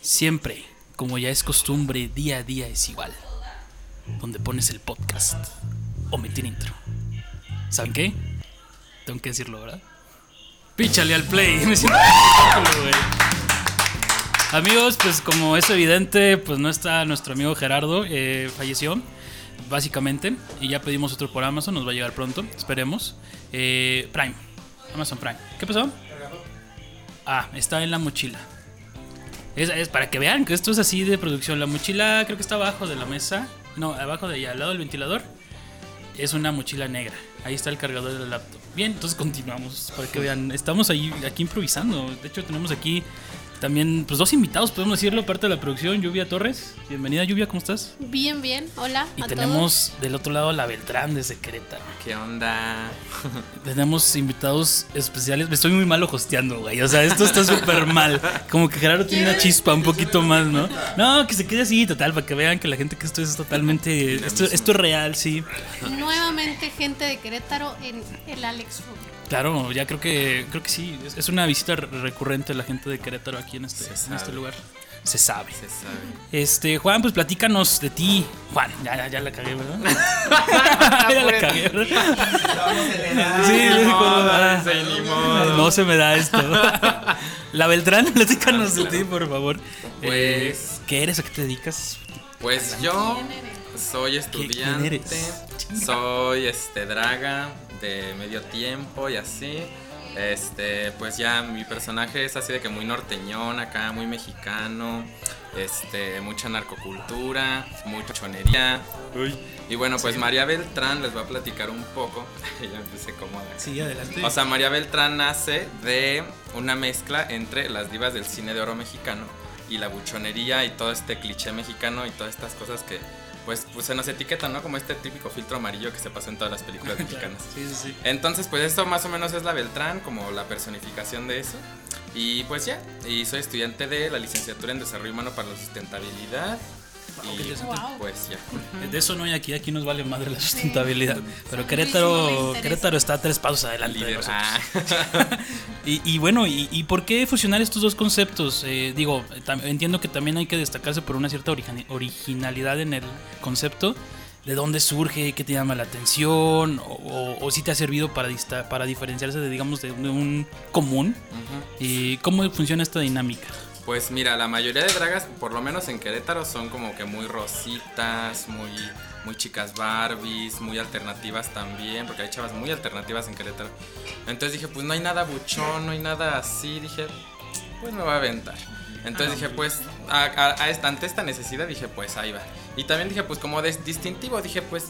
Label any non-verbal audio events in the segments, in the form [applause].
Siempre, como ya es costumbre, día a día es igual. Donde pones el podcast. Omitir intro. ¿Saben qué? Tengo que decirlo, ¿verdad? Píchale al play. [laughs] Me siento güey. Amigos, pues como es evidente, pues no está nuestro amigo Gerardo, eh, falleció, básicamente, y ya pedimos otro por Amazon, nos va a llegar pronto, esperemos. Eh, Prime, Amazon Prime. ¿Qué pasó? Ah, está en la mochila. Es, es para que vean que esto es así de producción. La mochila creo que está abajo de la mesa. No, abajo de allá, al lado del ventilador. Es una mochila negra. Ahí está el cargador del laptop. Bien, entonces continuamos para que vean. Estamos ahí aquí improvisando. De hecho, tenemos aquí también pues dos invitados, podemos decirlo, parte de la producción, Lluvia Torres. Bienvenida, Lluvia, ¿cómo estás? Bien, bien. Hola. Y a tenemos del otro lado a la Beltrán desde Querétaro. ¿Qué onda? [laughs] Tenemos invitados especiales. Me estoy muy malo hosteando, güey. O sea, esto está súper mal. Como que Gerardo tiene una chispa un poquito más, ¿no? No, que se quede así, total, para que vean que la gente que esto es totalmente. Esto, esto es real, sí. Nuevamente gente de Querétaro en el Alex Room. Claro, ya creo que creo que sí. Es, es una visita re- recurrente la gente de Querétaro aquí en este, Se en este lugar. Se sabe. Se sabe. Este, Juan, pues platícanos de ti. Juan, ya, ya, ya la cagué, ¿verdad? [laughs] ya la cagué, ¿verdad? Modo, como- ah, sí, modo. No se me da esto. [laughs] La Beltrán, platícanos de ti, por favor. Pues- Eh, ¿Qué eres? ¿A qué te dedicas? Pues yo ¿Quién soy quién estudiante, eres? soy este draga medio tiempo y así. Este, pues ya mi personaje es así de que muy norteñón acá, muy mexicano, este, mucha narcocultura, mucha chonería. Y bueno, pues María Beltrán les va a platicar un poco. [laughs] ya empecé cómoda. Sí, adelante. O sea, María Beltrán nace de una mezcla entre las divas del cine de oro mexicano y la buchonería y todo este cliché mexicano y todas estas cosas que pues, pues se nos etiquetan, ¿no? Como este típico filtro amarillo que se pasa en todas las películas [laughs] mexicanas. Sí, sí, sí. Entonces, pues esto más o menos es la Beltrán, como la personificación de eso. Y pues ya, y soy estudiante de la licenciatura en Desarrollo Humano para la Sustentabilidad. Y. Wow. pues ya. [laughs] De eso no hay aquí, aquí nos vale madre la sustentabilidad. [laughs] Pero Querétaro. Querétaro está tres pasos adelante de. Ah. [laughs] Y, y bueno, y, y por qué fusionar estos dos conceptos? Eh, digo, entiendo que también hay que destacarse por una cierta origina- originalidad en el concepto. ¿De dónde surge? ¿Qué te llama la atención? ¿O, o- o si te ha servido para, dista- para diferenciarse de, digamos, de, un común? ¿Y cómo funciona esta dinámica? Pues mira, la mayoría de dragas, por lo menos en Querétaro, son como que muy rositas, muy, muy chicas Barbies, muy alternativas también, porque hay chavas muy alternativas en Querétaro. Entonces dije, pues no hay nada buchón, no hay nada así, dije, pues me voy a aventar. Entonces dije, pues, a, a- a esta- ante esta necesidad dije, pues ahí va. Y también dije, pues como des- distintivo, dije, pues,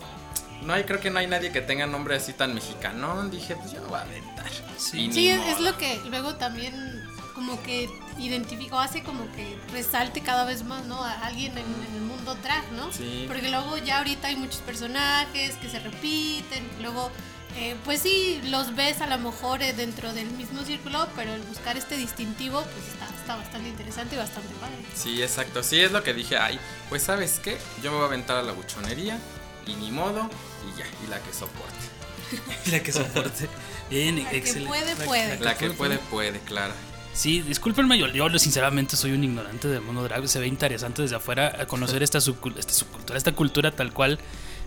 no hay, creo que no hay nadie que tenga nombre así tan mexicano. Dije, pues yo me voy a aventar. Sí. Es, lo que luego también como que identifica o hace como que resalte cada vez más, ¿no? A alguien en, en el mundo drag, ¿no? Sí. Porque luego ya ahorita hay muchos personajes que se repiten, luego eh, pues sí, los ves a lo mejor eh, dentro del mismo círculo, pero el buscar este distintivo pues está, está bastante interesante y bastante padre. Sí, exacto. Sí, es lo que dije. Ay, pues sabes qué, yo me voy a aventar a la buchonería y ni modo y ya, y la que soporte. [laughs] La que soporte. [laughs] Bien, La que excelente. puede, puede. La que puede, puede, claro. Sí, discúlpenme, yo, yo sinceramente soy un ignorante del mundo drag. Se ve interesante desde afuera conocer esta, subcul- esta subcultura, esta cultura tal cual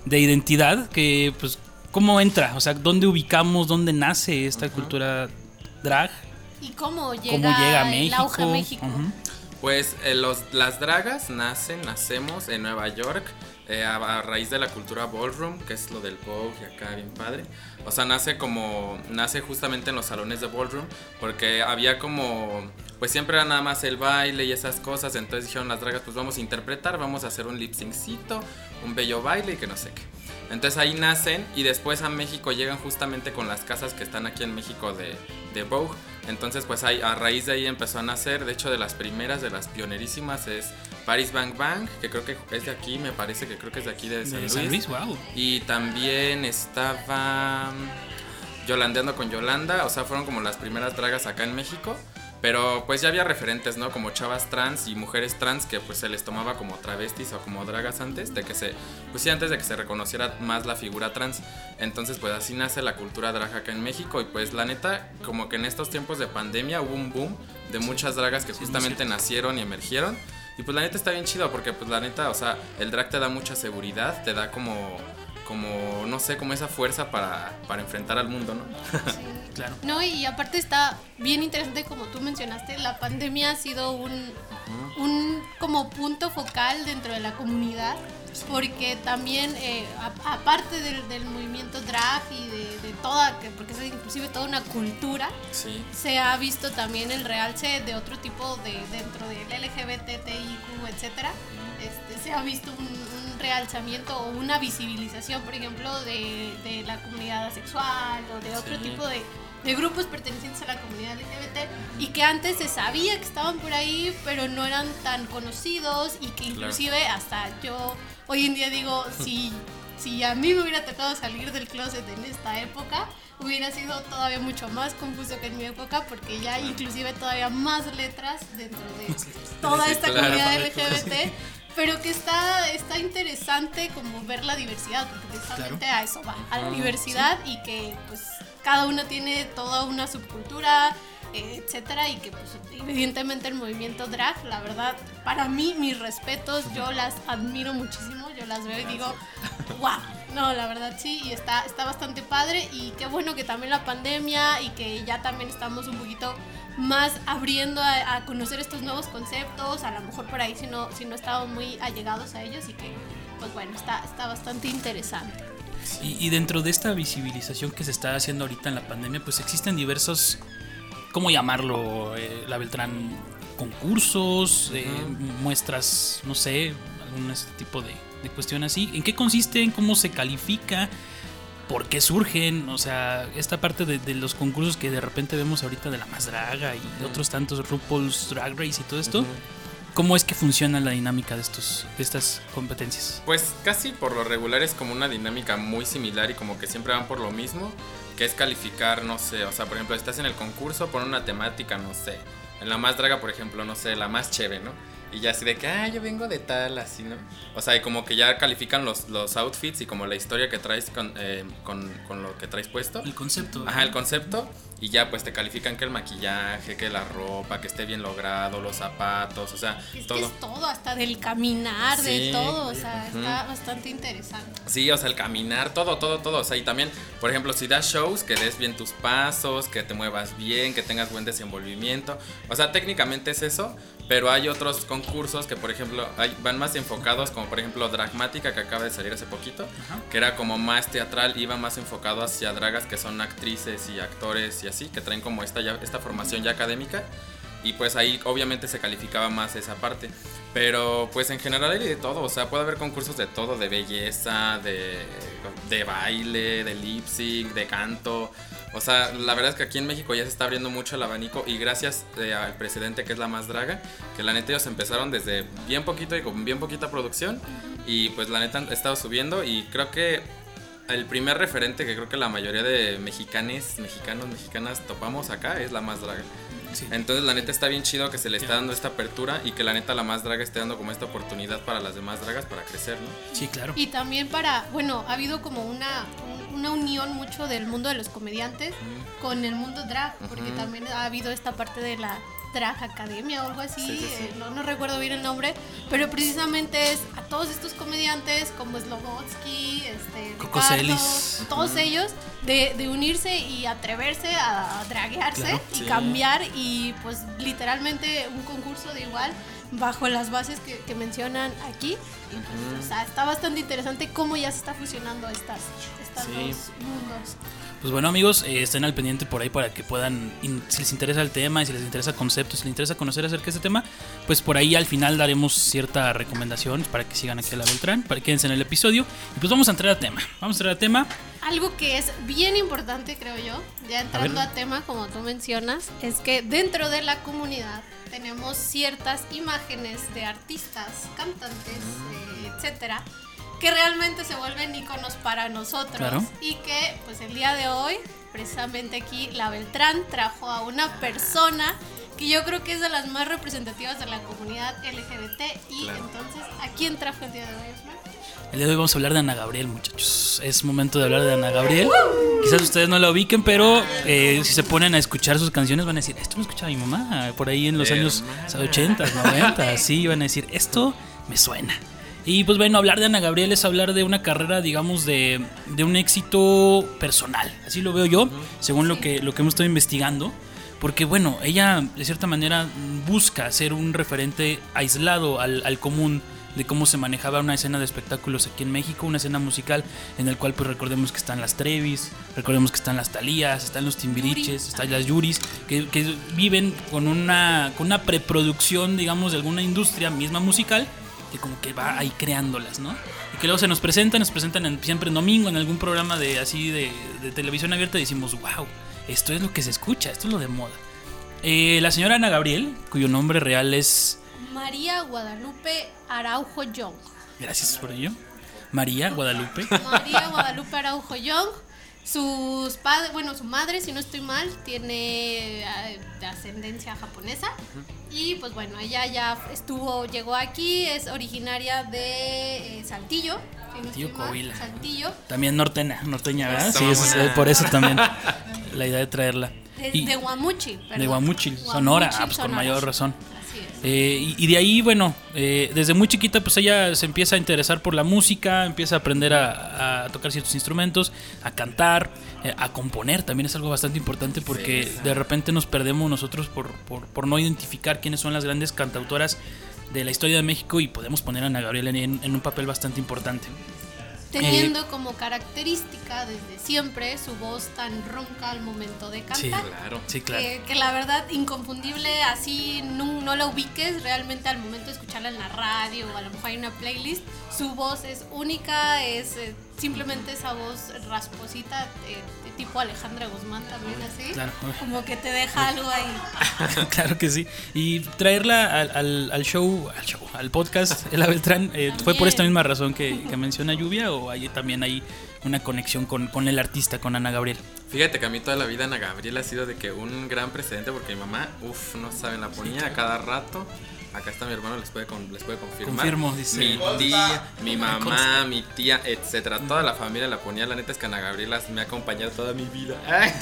de identidad que, pues, ¿cómo entra? O sea, ¿dónde ubicamos, dónde nace esta cultura drag? ¿Y cómo llega, ¿Cómo llega a el México? auge a México? Ujú. Pues eh, los, las dragas nacen, nacemos en Nueva York eh, a, a raíz de la cultura ballroom, que es lo del Vogue y acá bien padre. O sea, nace como, nace justamente en los salones de ballroom, porque había como, pues siempre era nada más el baile y esas cosas, entonces dijeron las dragas, pues vamos a interpretar, vamos a hacer un lip syncito, un bello baile y que no sé qué. Entonces ahí nacen y después a México llegan justamente con las casas que están aquí en México de, de Vogue. Entonces pues ahí, a raíz de ahí empezó a nacer, de hecho de las primeras, de las pionerísimas es Paris Bang Bang, que creo que es de aquí, me parece que creo que es de aquí de San De Luis. San Luis, wow. Y también estaba mm, Yolandeando con Yolanda, o sea, fueron como las primeras dragas acá en México. Pero pues ya había referentes, ¿no? Como chavas trans y mujeres trans que pues se les tomaba como travestis o como dragas antes de que se, pues sí, antes de que se reconociera más la figura trans. Entonces pues así nace la cultura drag acá en México y pues la neta, como que en estos tiempos de pandemia hubo un boom de muchas dragas que justamente nacieron y emergieron. Y pues la neta está bien chido porque pues la neta, o sea, el drag te da mucha seguridad, te da como como, no sé, como esa fuerza para, para enfrentar al mundo, ¿no? Sí. [laughs] Claro. No, y aparte está bien interesante, como tú mencionaste, la pandemia ha sido un, un como punto focal dentro de la comunidad, porque también, eh, a- aparte del, del movimiento drag y de, de toda, que- porque es inclusive toda una cultura, Sí. se ha visto también el realce de otro tipo de dentro del LGBTIQ, etcétera. Este, se ha visto un realzamiento o una visibilización, por ejemplo, de, de la comunidad asexual o de otro Sí. tipo de, de grupos pertenecientes a la comunidad LGBT y que antes se sabía que estaban por ahí, pero no eran tan conocidos y que inclusive hasta yo hoy en día digo, [laughs] si, si a mí me hubiera tocado salir del closet en esta época, hubiera sido todavía mucho más confuso que en mi época porque ya inclusive todavía más letras dentro de [laughs] toda esta claro. comunidad [laughs] LGBT. Pero que está, está interesante como ver la diversidad, porque precisamente a eso va, a la diversidad y que pues cada uno tiene toda una subcultura, etcétera, y que pues evidentemente el movimiento drag, la verdad, para mí, mis respetos, yo las admiro muchísimo, yo las veo y digo, wow, no, la verdad sí, y está, está bastante padre, y qué bueno que también la pandemia y que ya también estamos un poquito más abriendo a, a conocer estos nuevos conceptos, a lo mejor por ahí si no, si no estábamos muy allegados a ellos y que, pues bueno, está, está bastante interesante. Y, y dentro de esta visibilización que se está haciendo ahorita en la pandemia, pues existen diversos, ¿cómo llamarlo? Eh, la Beltrán, concursos, eh, muestras, no sé, algún este tipo de, de cuestión así. ¿En qué consisten? ¿Cómo se califica? ¿Por qué surgen? O sea, esta parte de, de los concursos que de repente vemos ahorita de la más draga y de otros tantos RuPaul's Drag Race y todo esto. ¿Cómo es que funciona la dinámica de, estos, de estas competencias? Pues casi por lo regular es como una dinámica muy similar y como que siempre van por lo mismo, que es calificar, no sé, o sea, por ejemplo, estás en el concurso, pon una temática, no sé, en la más draga, por ejemplo, no sé, la más chévere, ¿no? Y ya así de que, ah, yo vengo de tal, así, ¿no? O sea, y como que ya califican los, los outfits y como la historia que traes con, eh, con, con lo que traes puesto. El concepto. Ajá, el concepto. Y ya pues te califican que el maquillaje, que la ropa, que esté bien logrado, los zapatos, o sea, Es todo. que es todo, hasta del caminar, Sí. de todo, o sea, Ujú. está bastante interesante. Sí, o sea, el caminar, todo, todo, todo. O sea, y también, por ejemplo, si das shows, que des bien tus pasos, que te muevas bien, que tengas buen desenvolvimiento. O sea, técnicamente es eso, pero hay otros concursos que, por ejemplo, hay- van más enfocados, como por ejemplo Dragmática, que acaba de salir hace poquito, Ajá. que era como más teatral, iba más enfocado hacia dragas que son actrices y actores y así, que traen como esta, ya, esta formación ya académica. Y pues ahí obviamente se calificaba más esa parte. Pero pues en general hay de todo, o sea, puede haber concursos de todo, de belleza, de, de baile, de lip sync, de canto. O sea, la verdad es que aquí en México ya se está abriendo mucho el abanico y gracias eh, al presidente que es la más draga, que la neta ellos empezaron desde bien poquito y con bien poquita producción y pues la neta han estado subiendo y creo que el primer referente que creo que la mayoría de mexicanes, mexicanos, mexicanas topamos acá es la más draga. Sí. Entonces la neta está bien chido que se le está dando esta apertura y que la neta la más draga esté dando como esta oportunidad para las demás dragas para crecer, ¿no? Sí, claro. Y también para, bueno, ha habido como una, una unión mucho del mundo de los comediantes con el mundo drag, porque también ha habido esta parte de la drag academia o algo así, Sí, sí, sí. eh, no, no recuerdo bien el nombre, pero precisamente es a todos estos comediantes como Slobotsky, este, Coco Ricardo, todos ellos, de, de unirse y atreverse a draguearse Claro, y cambiar y pues literalmente un concurso de igual bajo las bases que, que mencionan aquí. Y, pues, Ujú. o sea, está bastante interesante cómo ya se está fusionando estas, Sí. dos mundos. Pues bueno amigos, eh, estén al pendiente por ahí para que puedan, in- si les interesa el tema y si les interesa conceptos, si les interesa conocer acerca de este tema, pues por ahí al final daremos cierta recomendación para que sigan aquí a la Beltrán, para que quédense en el episodio. Y pues vamos a entrar a tema, vamos a entrar a tema. Algo que es bien importante, creo yo, ya entrando a, tema, como tú mencionas, es que dentro de la comunidad tenemos ciertas imágenes de artistas, cantantes, eh, etcétera, que realmente se vuelven iconos para nosotros Claro. y que, pues el día de hoy, precisamente aquí, la Beltrán trajo a una persona que yo creo que es de las más representativas de la comunidad LGBT. Y Claro. entonces, ¿a quién trajo el día de hoy, Osman? El día de hoy vamos a hablar de Ana Gabriel, muchachos. Es momento de hablar de Ana Gabriel. Quizás ustedes no la ubiquen, pero eh, si se ponen a escuchar sus canciones van a decir, esto lo escuchaba mi mamá por ahí en los años Hermana. 80, 90. Sí, van a decir, esto me suena. Y pues bueno, hablar de Ana Gabriel es hablar de una carrera, digamos, de, de un éxito personal. Así lo veo yo, según lo que, lo que hemos estado investigando. Porque bueno, ella de cierta manera busca ser un referente aislado al, al común de cómo se manejaba una escena de espectáculos aquí en México, una escena musical en el cual pues recordemos que están las Trevis, recordemos que están las Talías, están los Timbiriches, están las Yuris, que, que viven con una, con una preproducción, digamos, de alguna industria misma musical, que como que va ahí creándolas, ¿no? Y que luego se nos presentan, nos presentan en- siempre en domingo en algún programa de así de, de televisión abierta y decimos, wow, esto es lo que se escucha, esto es lo de moda. Eh, la señora Ana Gabriel, cuyo nombre real es María Guadalupe Araujo Young. Gracias por ello. María Guadalupe. María Guadalupe Araujo Young. Sus padres, bueno, su madre, si no estoy mal, tiene de ascendencia japonesa. Y pues bueno, ella ya estuvo, llegó aquí, es originaria de eh, Saltillo. si no Saltillo, estoy mal, Coahuila. Saltillo. También norteña, norteña, ¿verdad? Eso, Sí, es- por eso también [laughs] la idea de traerla. De, Y- de Guamuchi, perdón. de Guamuchil, Sonora, Guamuchil, ah, pues con Sonora. mayor razón. Eh, y, y de ahí, bueno, eh, desde muy chiquita, pues ella se empieza a interesar por la música, empieza a aprender a, a tocar ciertos instrumentos, a cantar, eh, a componer. También es algo bastante importante porque de repente nos perdemos nosotros por, por, por no identificar quiénes son las grandes cantautoras de la historia de México y podemos poner a Ana Gabriel en, en un papel bastante importante. Teniendo Eh, como característica desde siempre su voz tan ronca al momento de cantar. Sí, Claro. Sí, claro. Que, que la verdad, inconfundible, así no, no la ubiques realmente al momento de escucharla en la radio o a lo mejor hay una playlist. Su voz es única, es eh, simplemente esa voz rasposita, eh, tipo Alejandra Guzmán también, así. Claro. Como que te deja algo ahí. [laughs] claro que sí. Y traerla al, al- al show, al show, al podcast, [laughs] Ela Beltrán, eh, fue por esta misma razón que, que menciona Lluvia o hay también hay una conexión con, con el artista, con Ana Gabriel. Fíjate que a mí toda la vida Ana Gabriel ha sido de que un gran precedente porque mi mamá, uff, no saben, la ponía a cada rato. Acá está mi hermano, les puede, con- les puede confirmar. Confirmo, dice. Mi tía, mi mamá, mi tía, etcétera. Toda la familia la ponía. La neta es que Ana Gabriela me ha acompañado toda mi vida.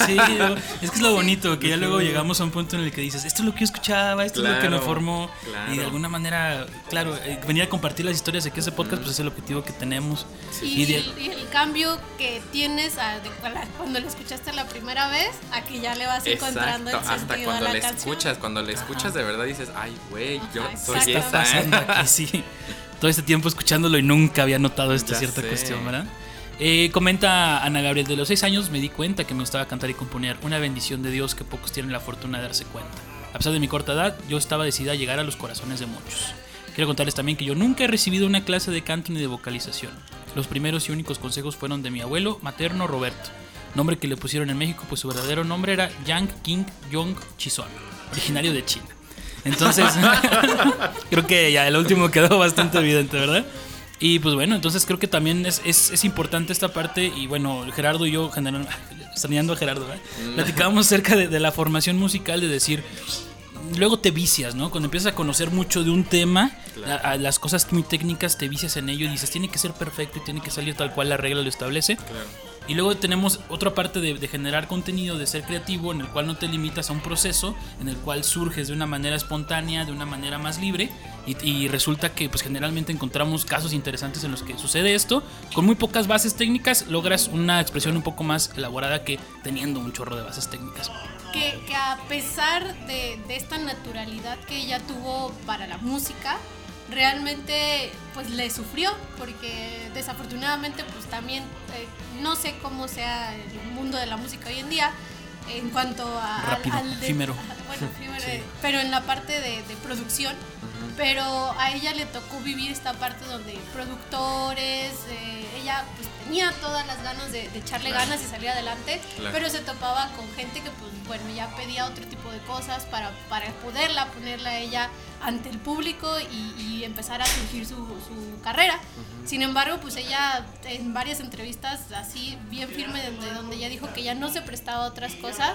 Sí, [laughs] es que es lo bonito, que ya luego llegamos a un punto en el que dices, esto es lo que yo escuchaba, esto es lo que me formó. claro. Y de alguna manera, claro, eh, venir a compartir las historias de que ese podcast, pues es el objetivo que tenemos. Y, Y de- y el cambio que tienes a- de cuando la escuchaste la primera vez, a que ya le vas encontrando Exacto, hasta sentido a cuando la le canción. escuchas, cuando le escuchas de verdad dices, ay, güey, yo Todo este tiempo escuchándolo y nunca había notado esta Ya cierta sé. cuestión, ¿verdad? Eh, comenta Ana Gabriel, de los seis años me di cuenta que me gustaba cantar y componer, una bendición de Dios que pocos tienen la fortuna de darse cuenta. A pesar de mi corta edad, yo estaba decidida a llegar a los corazones de muchos. Quiero contarles también que yo nunca he recibido una clase de canto ni de vocalización. Los primeros y únicos consejos fueron de mi abuelo materno Roberto, nombre que le pusieron en México pues su verdadero nombre era Yang King Yong Chison, originario de China. Entonces, [laughs] [laughs] creo que ya el último quedó bastante evidente, ¿verdad? Y pues bueno, entonces creo que también es, es, es importante esta parte. Y bueno, Gerardo y yo, general, [laughs] extrañando a Gerardo, ¿verdad? platicábamos acerca de, de la formación musical, de decir, luego te vicias, ¿no? Cuando empiezas a conocer mucho de un tema, Claro. a- a las cosas muy técnicas te vicias en ello y dices, tiene que ser perfecto y tiene que salir tal cual la regla lo establece. Claro. Y luego tenemos otra parte de, generar contenido, de ser creativo, en el cual no te limitas a un proceso, en el cual surges de una manera espontánea, de una manera más libre, y, y resulta que pues generalmente encontramos casos interesantes en los que sucede esto, con muy pocas bases técnicas logras una expresión un poco más elaborada que teniendo un chorro de bases técnicas. que, que a pesar de, de esta naturalidad que ella tuvo para la música, realmente pues le sufrió porque desafortunadamente pues también eh, no sé cómo sea el mundo de la música hoy en día en cuanto a, al- Rápido, al de- efímero. [laughs] bueno, efímero, eh, pero en la parte de, de producción pero a ella le tocó vivir esta parte donde productores, eh, ella pues tenía todas las ganas de, de echarle Claro. ganas y salir adelante, Claro. pero se topaba con gente que pues bueno ya pedía otro tipo de cosas para, para poderla ponerla a ella ante el público y, y empezar a surgir su, su carrera. Sin embargo, pues ella en varias entrevistas así bien firme donde, donde ella dijo que ya no se prestaba a otras cosas,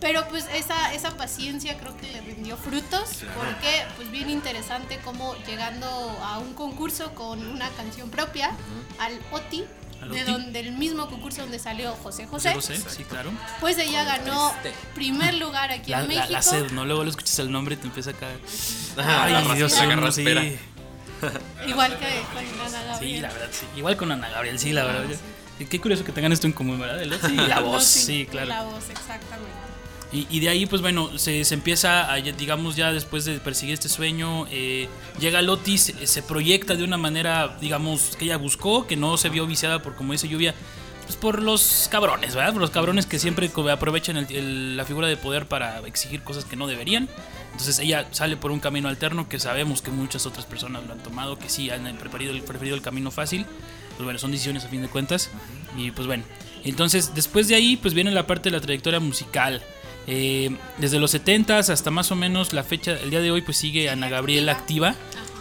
Pero pues esa, esa paciencia creo que le rindió frutos, porque pues bien interesante como llegando a un concurso con una canción propia, al OTI, Al de donde el mismo concurso donde salió José José, José, José, sí, claro. pues ella ganó primer lugar aquí La, en la, México. la sed, ¿no? Luego lo escuchas el nombre y te empieza a caer. Ah, la Ay, Dios la mío, sí. [laughs] Igual que con Ana Gabriel. Sí, la verdad, sí. Igual con Ana Gabriel, sí, la verdad. Y Qué curioso que tengan esto en común, ¿verdad? El otro y la No, voz, sí, claro. La voz, exactamente. Y, y de ahí, pues bueno, se, se empieza, a, digamos, ya después de perseguir este sueño, eh, llega Loti, se, se proyecta de una manera, digamos, que ella buscó, que no se vio viciada por, como dice Lluvia, pues por los cabrones, ¿verdad? Por los cabrones que siempre aprovechan el- el- la figura de poder para exigir cosas que no deberían. Entonces ella sale por un camino alterno que sabemos que muchas otras personas lo han tomado, que sí han preferido preferido el camino fácil. Pues bueno, son decisiones a fin de cuentas. Y pues bueno, entonces después de ahí pues viene la parte de la trayectoria musical. Eh, desde los 70s hasta más o menos la fecha, el día de hoy pues sigue Ana Gabriel activa,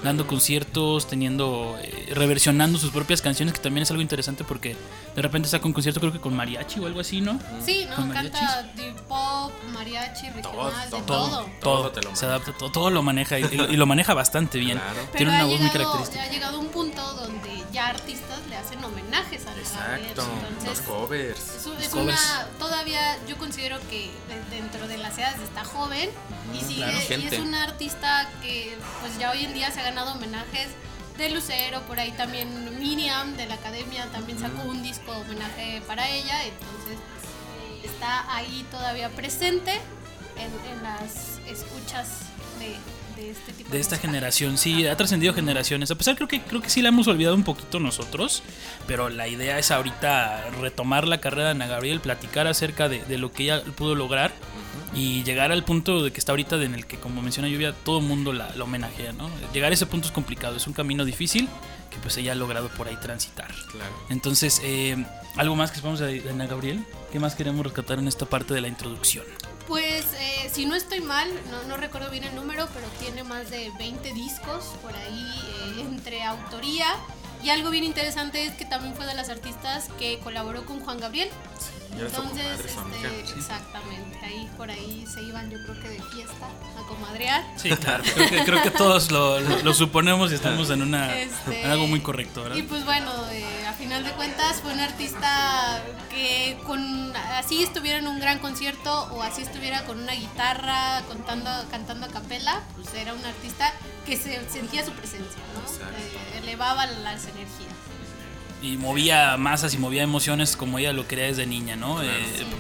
dando conciertos, teniendo, eh, reversionando sus propias canciones, que también es algo interesante porque de repente saca un concierto creo que con mariachi o algo así, ¿no? Sí, ¿Con no, mariachis? canta deep pop, mariachi, regional, de todo. todo. Todo te lo se adapta, todo, todo lo maneja y, y lo maneja bastante bien. Claro. Pero Tiene una ha voz muy llegado- característica. Ha llegado un punto donde ya artistas le hacen homenajes a. Exacto. Los Entonces, covers. es, un- Los es covers. una. Todavía yo considero que de- dentro de las edades está joven y sigue. claro. y es una artista que, pues ya hoy en día se ha ganado homenajes de Lucero, por ahí también Miriam de la academia también sacó un disco homenaje para ella. Entonces, pues, está ahí todavía presente en, en las escuchas de, de este tipo de de esta música. generación, sí, ha trascendido generaciones. A pesar creo que creo que sí la hemos olvidado un poquito nosotros, pero la idea es ahorita retomar la carrera de Ana Gabriel, platicar acerca de, de lo que ella pudo lograr y llegar al punto de que está ahorita en el que, como menciona Lluvia, todo el mundo la, la homenajea, ¿no? Llegar a ese punto es complicado, es un camino difícil que pues ella ha logrado por ahí transitar. Claro. Entonces, eh, algo más que sepamos de de Ana Gabriel, ¿qué más queremos rescatar en esta parte de la introducción? Pues eh, si no estoy mal, no, recuerdo bien el número, pero tiene más de 20 discos por ahí eh, entre autoría. Y algo bien interesante es que también fue de las artistas que colaboró con Juan Gabriel. Entonces, este, exactamente, ahí por ahí se iban yo creo que de fiesta a comadrear. Sí, claro. Creo que, creo que todos lo, lo- lo suponemos y estamos en, una, Este, en algo muy correcto, ¿verdad? Y pues bueno, eh, a final de cuentas fue un artista que con así estuviera en un gran concierto o así estuviera con una guitarra contando, cantando a capela, pues era un artista que se sentía su presencia, ¿no? Eh, elevaba las energías. Y movía masas y movía emociones como ella lo quería desde niña, ¿no? Eh,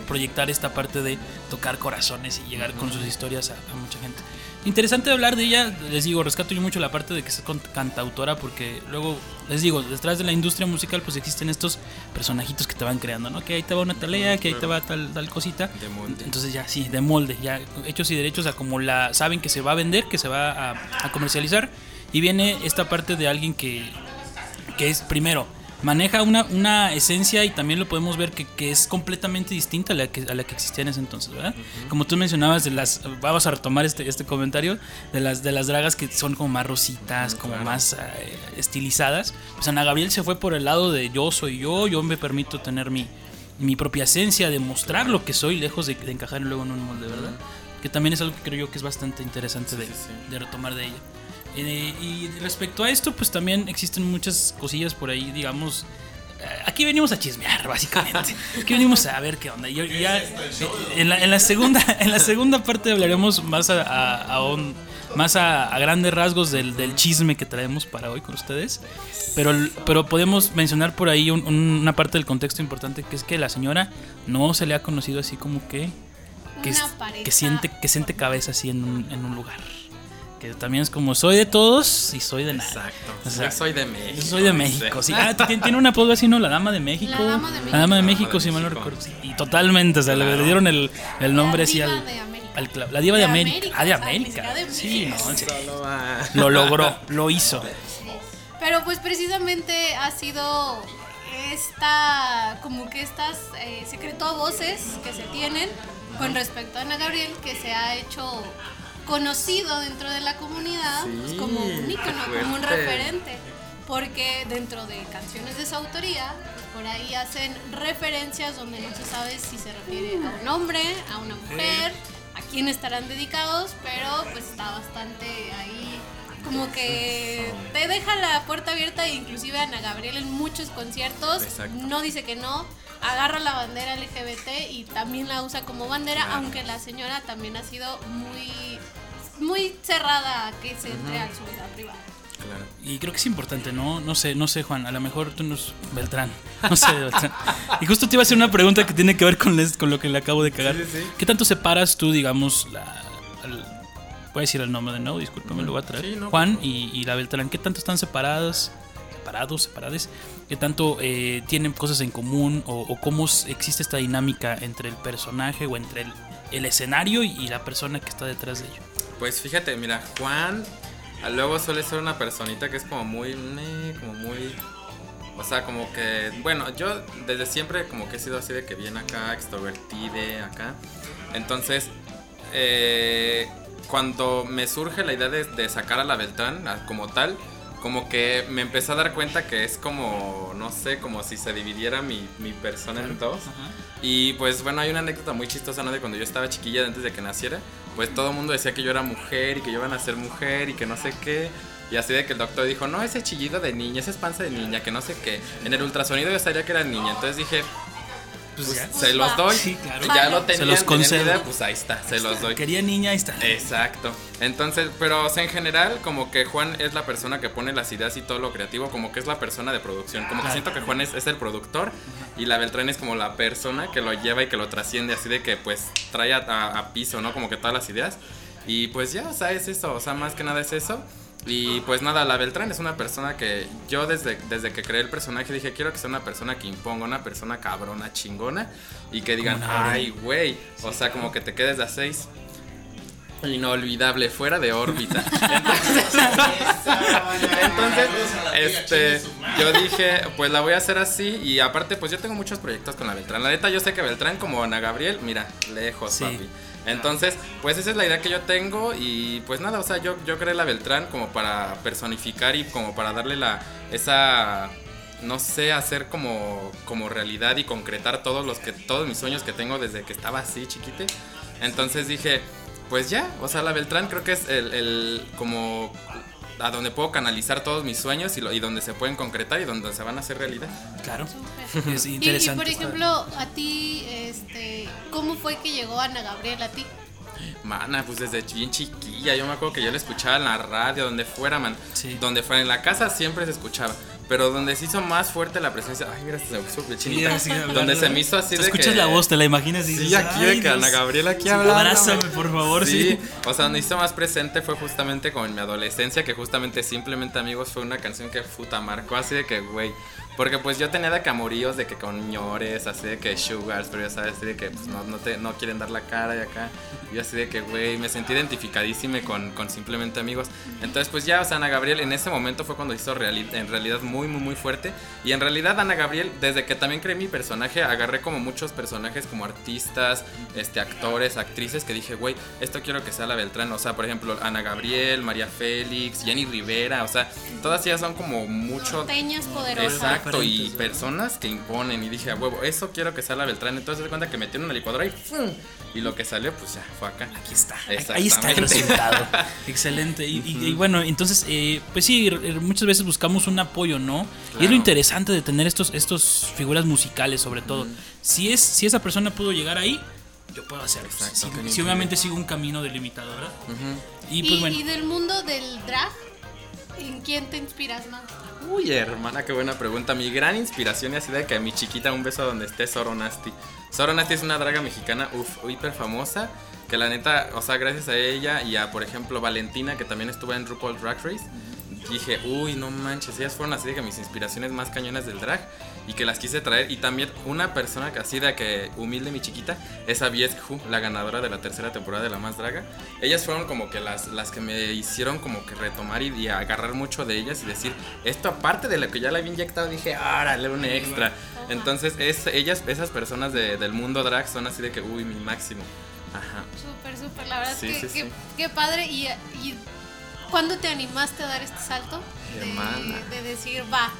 proyectar esta parte de tocar corazones y llegar con sus historias a, a mucha gente. Interesante hablar de ella, les digo, rescato yo mucho la parte de que es cantautora porque luego, les digo, detrás de la industria musical pues existen estos personajitos que te van creando, ¿no? Que ahí te va una talea, que ahí te va tal, tal cosita. De molde. Entonces ya, sí, de molde, ya hechos y derechos a como la saben que se va a vender, que se va a, a comercializar. Y viene esta parte de alguien que, que es, primero, maneja una, una esencia y también lo podemos ver que, que es completamente distinta a la que, a la que existía en ese entonces, ¿verdad? Como tú mencionabas, de las, vamos a retomar este, este comentario, de las, de las dragas que son como más rositas, como más eh, estilizadas. Pues Ana Gabriel se fue por el lado de yo soy yo, yo me permito tener mi, mi propia esencia, demostrar lo que soy, lejos de, de encajar luego en un molde, ¿verdad? Que también es algo que creo yo que es bastante interesante de, sí, sí. de retomar de ella. Eh, y respecto a esto, pues también existen muchas cosillas por ahí, digamos. eh, Aquí venimos a chismear, [laughs] básicamente. Aquí venimos a ver qué onda. Yo, ya, en, la, en, la segunda, en la segunda parte hablaremos más a, a- a un- más a, a grandes rasgos del, del chisme que traemos para hoy con ustedes. Pero, pero podemos mencionar por ahí un- un- una parte del contexto importante que es que la señora no se le ha conocido así como que que, Una es- que siente que siente cabeza así en un, en un lugar. Que también es como soy de todos y soy de nada. Exacto. O sea, yo soy de México. Yo soy de. México, sí. Ah, tiene, tiene un apodo así, ¿no? La Dama de México. La Dama de La Dama de México. México, La si Dama mal de no México. recuerdo. Sí, y totalmente, o sea, le- le dieron el, el nombre La así diva al, de al. La Diva de De América. América, Ah, de América. de Sí, no, México. sí. Solo va. Lo logró, lo hizo. Pero pues precisamente ha sido esta, como que estas eh, secreto a voces que se tienen con respecto a Ana Gabriel, que se ha hecho conocido dentro de la comunidad Sí, pues, como un ícono, como un referente. porque dentro de canciones de su autoría, por ahí hacen referencias donde no se sabe si se refiere a un hombre, a una mujer, a quién estarán dedicados, pero pues está bastante ahí como que te deja la puerta abierta e inclusive Ana Gabriel en muchos conciertos Exacto. no dice que no, agarra la bandera LGBT y también la usa como bandera, Claro. aunque la señora también ha sido muy muy cerrada a que se entre a su vida privada. Claro. Y creo que es importante, ¿no? No sé, no sé, Juan. A lo mejor tú nos. Beltrán. No sé, Beltrán. [laughs] Y justo te iba a hacer una pregunta que tiene que ver con, les- con lo que le acabo de cagar. Sí, sí, sí. ¿Qué tanto separas tú, digamos, la. voy a decir el nombre de nuevo, discúlpame, lo voy a traer. Sí, no, Juan y, y la Beltrán, ¿qué tanto están separadas? Separados, separadas. ¿Qué tanto eh, tienen cosas en común? O, cómo existe esta dinámica entre el personaje o entre el, el escenario y, la persona que está detrás de ello? Pues fíjate, mira, Juan ah, luego suele ser una personita que es como muy, como muy, o sea, como que, bueno, yo desde siempre como que he sido así de que bien acá, extrovertide acá. Entonces, eh, cuando me surge la idea de, de sacar a la Beltrán ah, como tal, como que me empecé a dar cuenta que es como, no sé, como si se dividiera mi, mi persona en dos. Y pues bueno, hay una anécdota muy chistosa, ¿no? De cuando yo estaba chiquilla, antes de que naciera, pues todo el mundo decía que yo era mujer y que yo iba a nacer mujer y que no sé qué. Y así de que el doctor dijo, no, ese chillido de niña, esa es panza de niña, que no sé qué. En el ultrasonido yo sabía que era niña, entonces dije, pues, ya. se los doy. Sí, claro. Ya lo Se tenía, los concedo. idea, pues ahí está, se los doy. Quería niña, ahí está. Exacto. Entonces, pero o sea, en general, como que Juan es la persona que pone las ideas y todo lo creativo, como que es la persona de producción. Como que Claro. siento que Juan es, es el productor y la Beltrán es como la persona que lo lleva y que lo trasciende, así de que pues trae a, a- a piso, ¿no? Como que todas las ideas. Y pues ya, o sea, es eso, o sea, más que nada es eso. Y pues nada, la Beltrán es una persona que yo desde, desde que creé el personaje dije, quiero que sea una persona que imponga, una persona cabrona, chingona, y que digan, ay, güey, o sea, como que te quedes de a seis. Inolvidable, fuera de órbita. [laughs] Entonces, [laughs] este, yo dije, pues la voy a hacer así y aparte, pues yo tengo muchos proyectos con la Beltrán. La neta, yo sé que Beltrán como Ana Gabriel, mira, lejos, Sí. papi. Entonces, pues esa es la idea que yo tengo y pues nada, o sea, yo, yo creé la Beltrán como para personificar y como para darle la, esa, no sé, hacer como, como realidad y concretar todos los que, todos mis sueños que tengo desde que estaba así chiquite. Entonces dije, pues ya, o sea, la Beltrán creo que es el, el como a donde puedo canalizar todos mis sueños y, lo- y donde se pueden concretar y donde se van a hacer realidad. Claro. Es Y, y, interesante. por ejemplo, a ti, este, ¿cómo fue que llegó Ana Gabriel a ti? Mana, pues desde bien chiquilla, yo me acuerdo que yo la escuchaba en la radio, donde fuera, man. Sí. Donde fuera, en la casa siempre se escuchaba. Pero donde se hizo más fuerte la presencia, ay, mira, se me puso chinita. Sí, donde se me hizo así Te de escuchas que- la voz, te la imaginas y Sí, dices, aquí "Ay, de que Ana Dios". Gabriela aquí Sí, hablando. abrázame, por favor, sí. O sea, donde hizo más presente fue justamente como en mi adolescencia, que justamente Simplemente Amigos fue una canción que puta marcó así de que, güey. Porque pues yo tenía de que amoríos, de que con ñores, así de que sugars, pero ya sabes, así de que pues, no, no, te, no quieren dar la cara y acá. Y yo así de que, güey, me sentí identificadísimo con, con Simplemente Amigos. Entonces pues ya, o sea, Ana Gabriel en ese momento fue cuando hizo reali- en realidad muy, muy, muy fuerte. Y en realidad Ana Gabriel, desde que también creé mi personaje, agarré como muchos personajes como artistas, este, actores, actrices, que dije, güey, esto quiero que sea la Beltrán. O sea, por ejemplo, Ana Gabriel, María Félix, Jenny Rivera, o sea, todas ellas son como mucho... Norteñas poderosas. Exacto, y Diferentes, ¿no? personas que imponen. Y dije, a huevo, eso quiero que sea la Beltrán. Entonces, de cuenta que metieron una licuadora y ¡fum! Y lo que salió, pues ya, fue acá. Aquí está. Ahí está el resultado. [laughs] Excelente. Y, y- y bueno, entonces, eh, pues sí, muchas veces buscamos un apoyo, ¿no? Y es lo Claro. interesante de tener estos, estos figuras musicales, sobre todo. Si es, si esa persona pudo llegar ahí, yo puedo hacerlo. Exacto, Si- si, obviamente sigo un camino delimitado, ¿verdad? Ujú. Y Y, pues bueno. y del mundo del drag, ¿en quién te inspiras más? Uy, hermana, qué buena pregunta. Mi gran inspiración y así de que mi chiquita, un beso donde esté Zoro Nasty. Zoro Nasty es una draga mexicana, uff, hiper famosa. Que la neta, o sea, gracias a ella y a, por ejemplo, Valentina, que también estuvo en RuPaul Drag Race, dije, uy, no manches, ellas fueron así de que mis inspiraciones más cañonas del drag y que las quise traer. Y también una persona que así de que humilde, mi chiquita, es Avies Hu, la ganadora de la tercera temporada de La Más Draga. Ellas fueron como que las, las que me hicieron como que retomar y, y agarrar mucho de ellas y decir, esto aparte de lo que ya le había inyectado, dije, órale, un extra. Entonces, es, ellas, esas personas de- del mundo drag son así de que, uy, mi máximo. Ajá. Súper, súper, la verdad Sí, que, sí, que- sí. qué padre y, y ¿Cuándo te animaste a dar este salto? De, de decir, va.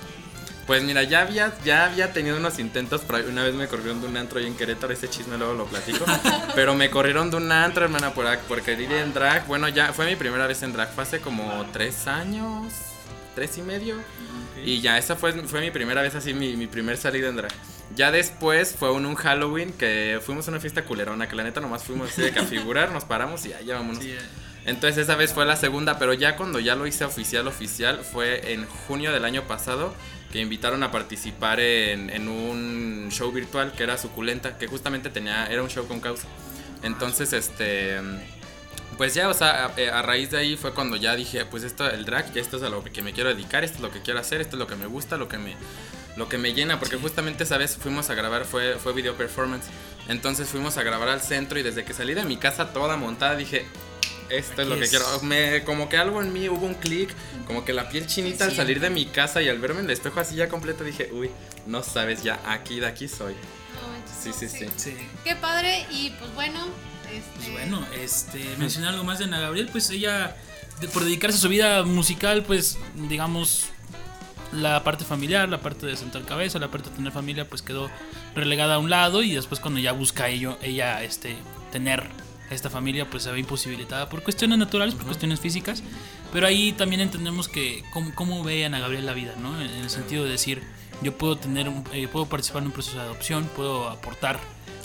Pues mira, ya había, ya había tenido unos intentos, pero una vez me corrieron de un antro en Querétaro, ese chisme luego lo platico. [laughs] pero me corrieron de un antro, hermana, por, por querer ir en drag. Bueno, ya fue mi primera vez en drag, fue hace como tres años, tres y medio. Y ya, esa fue, fue mi primera vez así, mi, mi primer salida en drag. Ya después fue un, un Halloween que fuimos a una fiesta culerona, que la neta nomás fuimos así de que a figurar, nos paramos y ya, ya vámonos. Sí, eh, Entonces esa vez fue la segunda, pero ya cuando ya lo hice oficial, oficial, fue en junio del año pasado que invitaron a participar en, en un show virtual que era Suculenta, que justamente tenía, era un show con causa. Entonces, este, pues ya, o sea, a, a raíz de ahí fue cuando ya dije, pues esto, el drag, esto es a lo que me quiero dedicar, esto es lo que quiero hacer, esto es lo que me gusta, lo que me, lo que me llena, porque justamente esa vez fuimos a grabar, fue, fue video performance. Entonces fuimos a grabar al centro y desde que salí de mi casa toda montada dije, esto es lo que es. quiero. Me, como que algo en mí hubo un clic, como que la piel chinita al Sí. salir de mi casa y al verme en el espejo así ya completo dije, uy, no sabes ya, aquí de aquí soy. No, Sí, sí, sí. sí. Qué padre y pues bueno, este, Pues bueno, este, mencionar algo más de Ana Gabriel, pues ella, de- por dedicarse a su vida musical, pues digamos, la parte familiar, la parte de sentar cabeza, la parte de tener familia, pues quedó relegada a un lado y después cuando ya busca ello, ella este, tener esta familia, pues se ve imposibilitada por cuestiones naturales, por cuestiones físicas, pero ahí también entendemos que cómo, cómo ve Ana Gabriel la vida, ¿no? En el sentido de decir, yo puedo tener, un- eh, puedo participar en un proceso de adopción, puedo aportar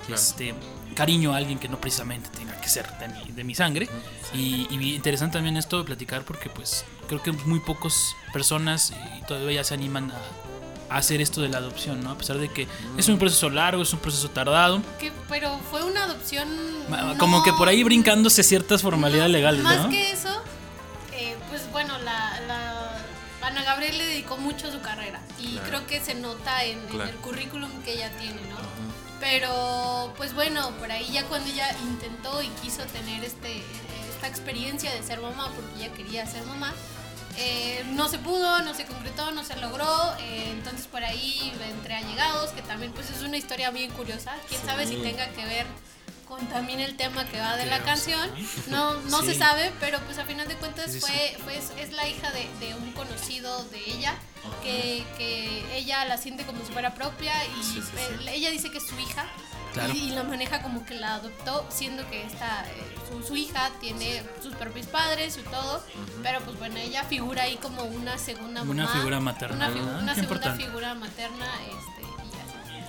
Claro. este cariño a alguien que no precisamente tenga que ser de mi, de mi sangre. Y, y interesante también esto de platicar porque pues creo que muy pocas personas y todavía se animan a, a hacer esto de la adopción, ¿no? A pesar de que es un proceso largo, es un proceso tardado, que- pero fue una adopción ma- no- como que por ahí brincándose ciertas formalidades no, legales, Más ¿no? que eso, eh, pues bueno, la, la- Ana Gabriel le dedicó mucho a su carrera y Claro. creo que se nota en, en Claro. el currículum que ella tiene, ¿no? Pero pues bueno, por ahí ya cuando ella intentó y quiso tener este, esta experiencia de ser mamá, porque ella quería ser mamá, eh, no se pudo, no se concretó, no se logró. eh, entonces por ahí entre allegados, que también pues es una historia bien curiosa. Quién sabe si tenga que ver con también el tema que va de la canción. No, no se sabe, pero pues a final de cuentas fue, fue- es, la hija de, de un conocido de ella, que, que ella la siente como si fuera propia y ella dice que es su hija. Claro. Y, y la maneja como que la adoptó, siendo que esta, eh, su, su hija tiene sus propios padres y todo, pero pues bueno, ella figura ahí como una segunda Una mamá, figura materna, Una, una Qué segunda importante. figura materna, este,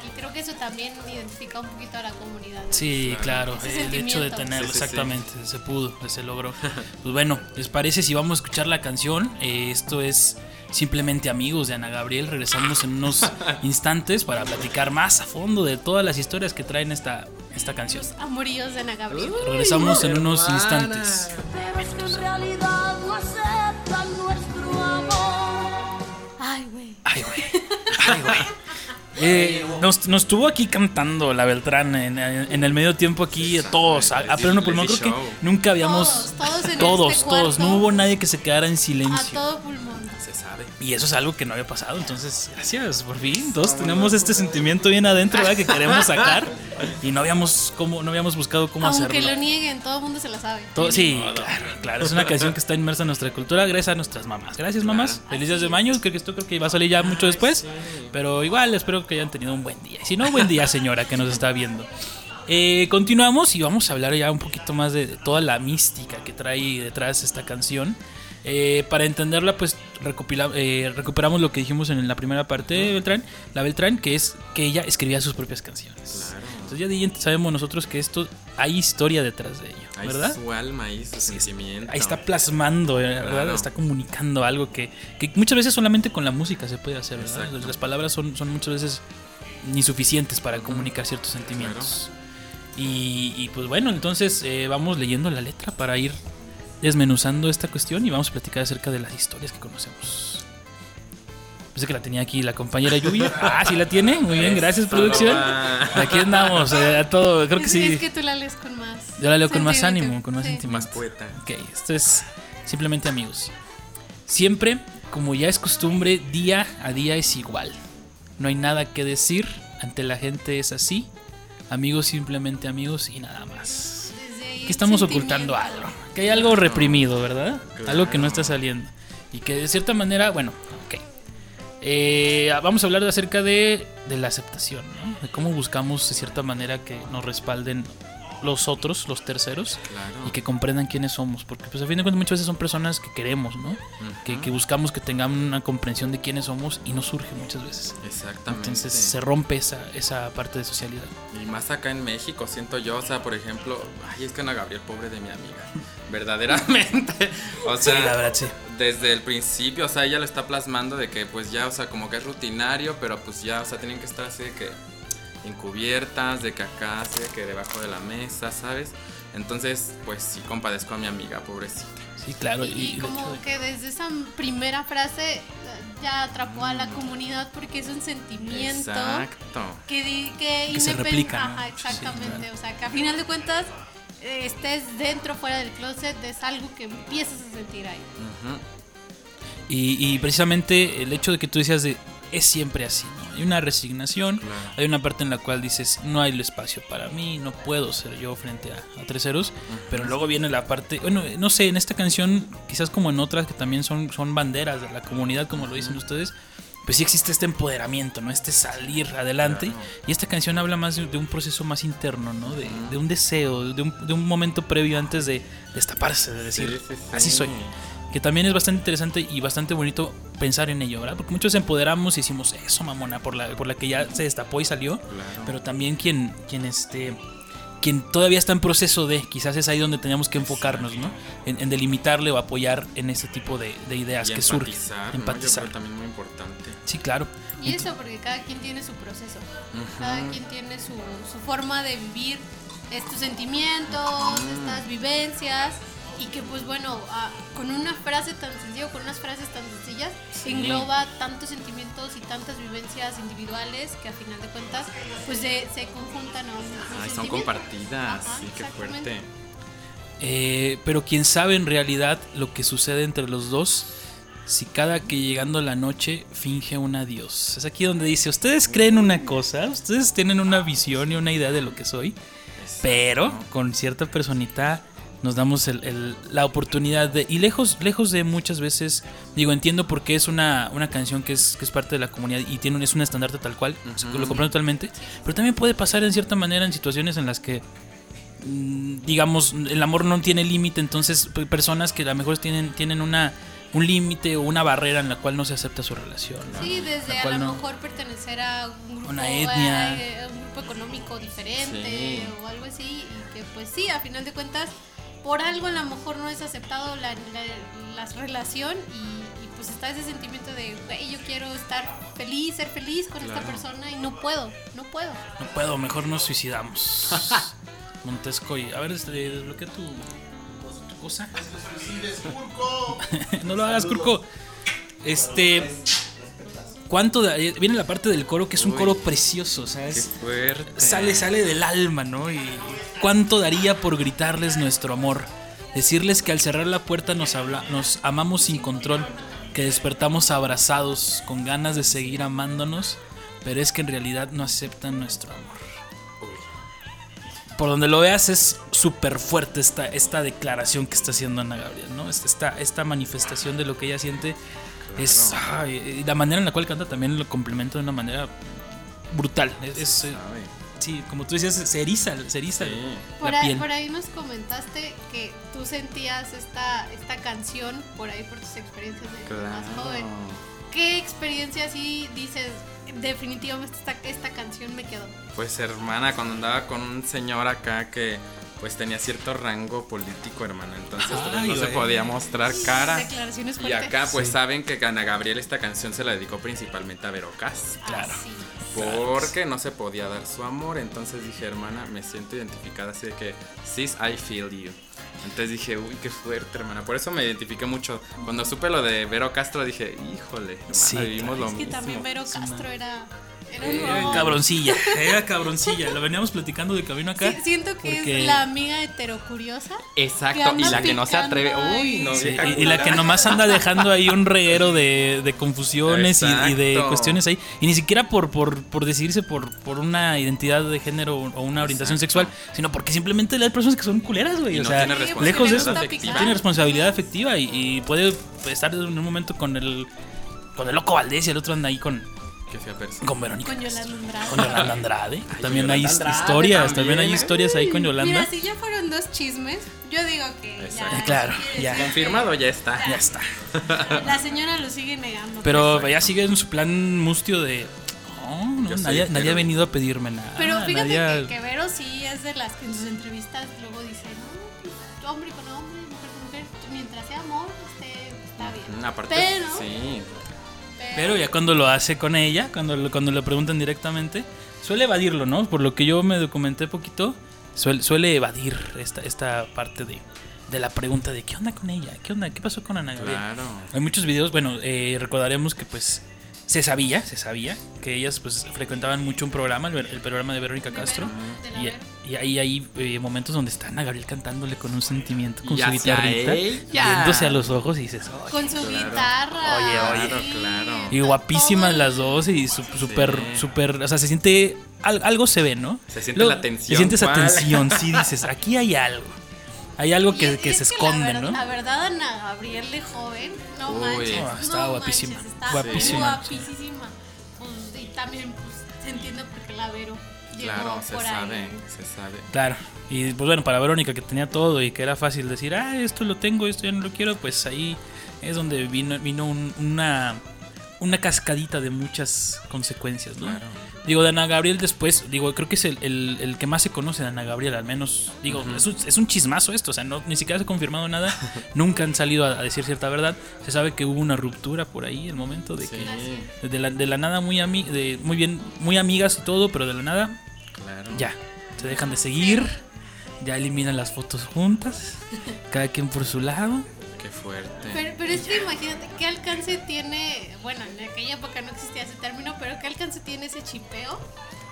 y creo que eso también identifica un poquito a la comunidad. ¿no? Sí, claro, Ese el hecho de tenerlo, Sí, sí, sí. exactamente, se pudo, se logró. [laughs] Pues bueno, ¿les parece si vamos a escuchar la canción? Eh, esto es simplemente amigos de Ana Gabriel. Regresamos en unos [laughs] instantes para platicar más a fondo de todas las historias que traen esta, esta canción. Amoríos de Ana Gabriel. Regresamos en unos Hermana. instantes. Pero es que en realidad no aceptan nuestro amor. Ay, güey. Ay, güey. Ay, güey. [laughs] Eh, nos, nos estuvo aquí cantando la Beltrán en, en el medio tiempo aquí todos a, a pleno pulmón. Creo que nunca habíamos Todos, todos en todos, este todos. cuarto. No hubo nadie que se quedara en A silencio. todo pulmón. Y eso es algo que no había pasado. Entonces, gracias, por fin. Todos tenemos este sentimiento bien adentro ¿verdad? que [laughs] queremos sacar. Y no habíamos, cómo, no habíamos buscado cómo Aunque hacerlo. lo nieguen, todo el mundo se la sabe. Todo- sí, claro, claro. Es una canción que está inmersa en nuestra cultura gracias a nuestras mamás. Gracias, mamás. Felices de mayo. Creo que esto creo que va a salir ya mucho después. Pero igual espero que hayan tenido un buen día. Y si no, buen día, señora, que nos está viendo. Eh, continuamos y vamos a hablar ya un poquito más de, de toda la mística que trae detrás esta canción. Eh, para entenderla, pues recopila- eh, recuperamos lo que dijimos en la primera parte de Beltrán, la Beltrán, que es que ella escribía sus propias canciones. Claro. Entonces ya de ahí sabemos nosotros que esto hay historia detrás de ello, ¿verdad? su alma, ahí su sentimiento. Ahí está plasmando, eh, ¿verdad? Claro. Está comunicando algo que, que muchas veces solamente con la música se puede hacer, ¿verdad? Exacto. Las palabras son, son muchas veces insuficientes para comunicar ciertos sentimientos. Y, y, pues bueno, entonces eh, vamos leyendo la letra para ir desmenuzando esta cuestión y vamos a platicar acerca de las historias que conocemos. Pensé que la tenía aquí la compañera Lluvia. [laughs] Ah, sí la tiene. Muy bien, gracias producción. Aquí andamos, eh, a todo. Creo que es, sí. es que tú la lees con más. Yo la leo con más ánimo, con más sí. Más poeta. Ok, esto es simplemente amigos. Siempre, como ya es costumbre, día a día es igual. No hay nada que decir, ante la gente es así. Amigos simplemente amigos y nada más. Estamos ocultando algo. Que hay algo reprimido, ¿verdad? Algo que no está saliendo. Y que de cierta manera, bueno, ok. Eh, vamos a hablar acerca de, de la aceptación, ¿no? De cómo buscamos de cierta manera que nos respalden los otros, los terceros, Claro. y que comprendan quiénes somos. Porque pues a fin de cuentas muchas veces son personas que queremos, ¿no? que, que buscamos que tengan una comprensión de quiénes somos y no surge muchas veces. Exactamente. Entonces se rompe esa, esa parte de socialidad. Y más acá en México, siento yo, o sea, por ejemplo, ay, es que Ana Gabriel, pobre de mi amiga, [laughs] verdaderamente, o sea, Sí, la verdad, sí. desde el principio, o sea, ella lo está plasmando de que pues ya, o sea, como que es rutinario, pero pues ya, o sea, tienen que estar así de que encubiertas, de que acá, que debajo de la mesa, ¿sabes? Entonces, pues sí compadezco a mi amiga, pobrecita. Sí, claro. Y, Y, de como hecho, que desde esa primera frase eh, ya atrapó a la comunidad porque es un sentimiento Exacto. que, di- que, Que se replica, ¿no? Ajá, Sí, exactamente. claro. O sea, que a final de cuentas eh, estés dentro o fuera del closet es algo que empiezas a sentir ahí. Y precisamente el hecho de que tú decías de es siempre así, ¿no? Hay una resignación, Claro. hay una parte en la cual dices no hay el espacio para mí, no puedo ser yo frente a, a terceros, pero luego viene la parte, bueno, no sé, en esta canción, quizás como en otras que también son, son banderas de la comunidad, como lo dicen ustedes, pues sí existe este empoderamiento, ¿no? Este salir adelante. Claro. Y esta canción habla más de, de un proceso más interno, ¿no? De, de un deseo, de un, de un momento previo antes de destaparse, de decir, Sí, sí, sí. así soy. Que también es bastante interesante y bastante bonito pensar en ello, ¿verdad? Porque muchos empoderamos y decimos, eso, mamona, por la, por la que ya se destapó y salió. Claro. Pero también quien, quien este quien todavía está en proceso de, quizás es ahí donde teníamos que enfocarnos, ¿no? En, en delimitarle o apoyar en este tipo de, de ideas Y que surgen. empatizar, Empatizar. creo también muy importante. Sí, claro. Y eso porque cada quien tiene su proceso. Cada quien tiene su, su forma de vivir estos sentimientos, estas vivencias. Y que pues bueno, ah, con una frase tan sencilla, con unas frases tan sencillas, engloba tantos sentimientos y tantas vivencias individuales que a final de cuentas pues se, se conjuntan a un Ay, son compartidas, Ajá, sí, qué fuerte. Eh, pero quién sabe en realidad lo que sucede entre los dos si cada que llegando la noche finge un adiós. Es aquí donde dice, ustedes creen una cosa, ustedes tienen una visión y una idea de lo que soy, pero con cierta personita nos damos el- el- la oportunidad de... Y lejos, lejos de muchas veces, digo, entiendo porque es una, una canción que es, que es parte de la comunidad y tiene un, es un estandarte tal cual, lo comprendo totalmente, pero también puede pasar en cierta manera en situaciones en las que mm, digamos, el amor no tiene límite, entonces pe- personas que a lo mejor tienen, tienen una, un límite o una barrera en la cual no se acepta su relación. ¿no? Sí, desde La a lo no- mejor pertenecer a un grupo, Una etnia. eh, a un grupo económico diferente Sí. o algo así, y que pues sí, a final de cuentas, por algo a lo mejor no es aceptado la, la- la relación y, y, pues está ese sentimiento de, güey, yo quiero estar feliz, ser feliz con esta persona y no puedo, no puedo. No puedo, mejor nos suicidamos. [laughs] Montesco y... A ver, este, desbloquea tu, tu cosa. [laughs] no lo hagas, Curco. Este... ¿Cuánto? da- eh, viene la parte del coro que es un Uy. coro precioso, Qué ¿sabes? fuerte. Sale, sale del alma, ¿no? Y cuánto daría por gritarles nuestro amor. Decirles que al cerrar la puerta nos, habla, nos amamos sin control, que despertamos abrazados, con ganas de seguir amándonos, pero es que en realidad no aceptan nuestro amor. Por donde lo veas es súper fuerte esta, esta declaración que está haciendo Ana Gabriel, ¿no? Esta, esta, esta manifestación de lo que ella siente es... ay, la manera en la cual canta también lo complementa de una manera brutal. Es, eh. Sí, como tú decías, se eriza, se eriza Sí. Por la ahí, piel. por ahí nos comentaste que tú sentías esta, esta canción por ahí por tus experiencias de más joven. ¿Qué experiencia así dices? Definitivamente esta, esta canción me quedó. Pues hermana, cuando andaba con un señor acá que pues tenía cierto rango político, hermana, entonces Ay, no se podía mostrar cara. Declaraciones Y acá pues Sí. saben que Ana Gabriel esta canción se la dedicó principalmente a Verocas. Claro. Así. Porque no se podía dar su amor, entonces dije, hermana, me siento identificada así de que, sis, I feel you. Entonces dije, uy, qué fuerte, hermana. Por eso me identifiqué mucho. Cuando supe lo de Vero Castro dije, híjole, hermana, Sí, vivimos claro. lo Es que mismo. también Vero Castro era Era no. cabroncilla, [laughs] era cabroncilla. Lo veníamos platicando de camino acá. Sí, siento que porque- es la amiga heterocuriosa. Exacto, y la que no se atreve. Uy, no, Sí, y, y la que nomás anda dejando ahí un reguero de, de confusiones y, y de cuestiones ahí. Y ni siquiera por, por, por decidirse por, por una identidad de género o una orientación Exacto. sexual, sino porque simplemente hay personas que son culeras, güey. O sea, lejos de eso, afectiva. tiene responsabilidad afectiva y, y puede estar en un momento con el con el loco Valdés y el otro anda ahí con, Que fea persona. con Verónica. Con Yolanda Andrade. Con Yolanda Andrade. Ay, también hay Yolanda Andrade historias, también, también, hay ¿eh? historias ahí con Yolanda. Mira, si ya fueron dos chismes, yo digo que Exacto. ya. Claro, quiere ya. Confirmado, ya está. Ya está. La señora lo sigue negando. Pero ella sigue en su plan mustio de. No, no, soy nadie, nadie ha hetero". venido a pedirme nada. Pero fíjate nadie que, que Vero sí es de las que en sus entrevistas luego dice, no, pues, hombre con hombre, mujer con mujer, mientras sea amor, este, está bien. Aparte, pero, sí. Pero ya cuando lo hace con ella, cuando, lo- cuando le preguntan directamente, suele evadirlo, ¿no? Por lo que yo me documenté poquito, suele, suele evadir esta, esta parte de, de la pregunta de ¿qué onda con ella? ¿Qué onda? ¿Qué pasó con Ana Gabriel? Claro. Hay muchos videos, bueno, eh, recordaremos que pues se sabía, se sabía que ellas pues frecuentaban mucho un programa, el, el programa de Verónica De Castro. De la Y, Vero. Y ahí hay eh, momentos donde está Ana Gabriel cantándole con un sentimiento, con Y su hacia guitarrita, ella. viéndose a los ojos y dices, "Oye". con su Claro. guitarra. Oye, oye. sí, Claro, y guapísimas las dos y su- súper, Sí. súper, o sea, se siente, al- algo se ve, ¿no? Se siente la tensión, Se siente esa tensión, sí dices, aquí hay algo, hay algo que, es- que es se esconde, ver- ¿no? La verdad, Ana Gabriel de joven, no Uy. manches. No, estaba no guapísima, manches, está guapísima. Guapísima. Pues, y también pues, se entiende porque la Vero Claro, se sabe, ahí. se sabe. Claro. Y pues bueno, para Verónica que tenía todo y que era fácil decir, ah, esto lo tengo, esto ya no lo quiero, pues ahí es donde vino, vino un- una, una cascadita de muchas consecuencias, ¿no? Claro. Digo, de Ana Gabriel después, digo, creo que es el, el- el que más se conoce de Ana Gabriel, al menos, digo, es, un, es un chismazo esto, o sea, no, ni siquiera se ha confirmado nada, [laughs] nunca han salido a, a decir cierta verdad, se sabe que hubo una ruptura por ahí, el momento de Sí, que de la, de la nada muy, ami- de, muy bien, muy amigas y todo, pero de la nada claro. ya, se dejan de seguir, ya eliminan las fotos juntas, [laughs] cada quien por su lado. Qué fuerte. Pero, pero es que imagínate, ¿qué alcance tiene? Bueno, en aquella época no existía ese término, pero ¿qué alcance tiene ese chipeo?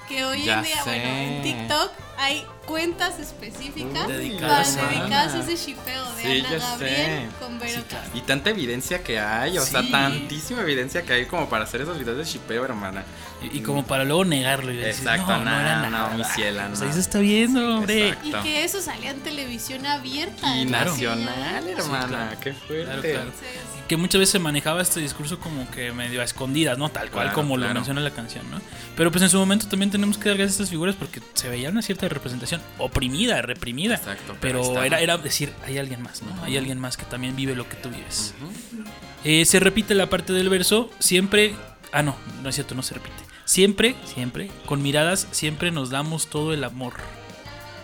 Que hoy Ya en día, sé. bueno, en TikTok hay cuentas específicas Uy, Dedicadas para a- ese chipeo de Sí, Ana Gabriel sé. con Vero Sí. Y tanta evidencia que hay, o sea, tantísima evidencia que hay como para hacer esos videos de shipeo, hermana. Y, y como para luego negarlo y decir, Exacto, no, no, no, era no, nada. mi ciela, no. ahí se está viendo, hombre. Exacto. Y que eso salía en televisión abierta. Y nacional, señal. hermana, claro. qué fuerte. Claro, claro. Entonces, Que muchas veces se manejaba este discurso como que medio a escondidas, ¿no? Tal cual Claro, como lo menciona la canción, ¿no? Pero pues en su momento también tenemos que dar gracias a estas figuras porque se veía una cierta representación oprimida, reprimida. Exacto, pero Pero era, era decir, hay alguien más, ¿no? Hay alguien más que también vive lo que tú vives. Eh, se repite la parte del verso, siempre... Ah, no, no es cierto, no se repite. Siempre, siempre, con miradas, siempre nos damos todo el amor.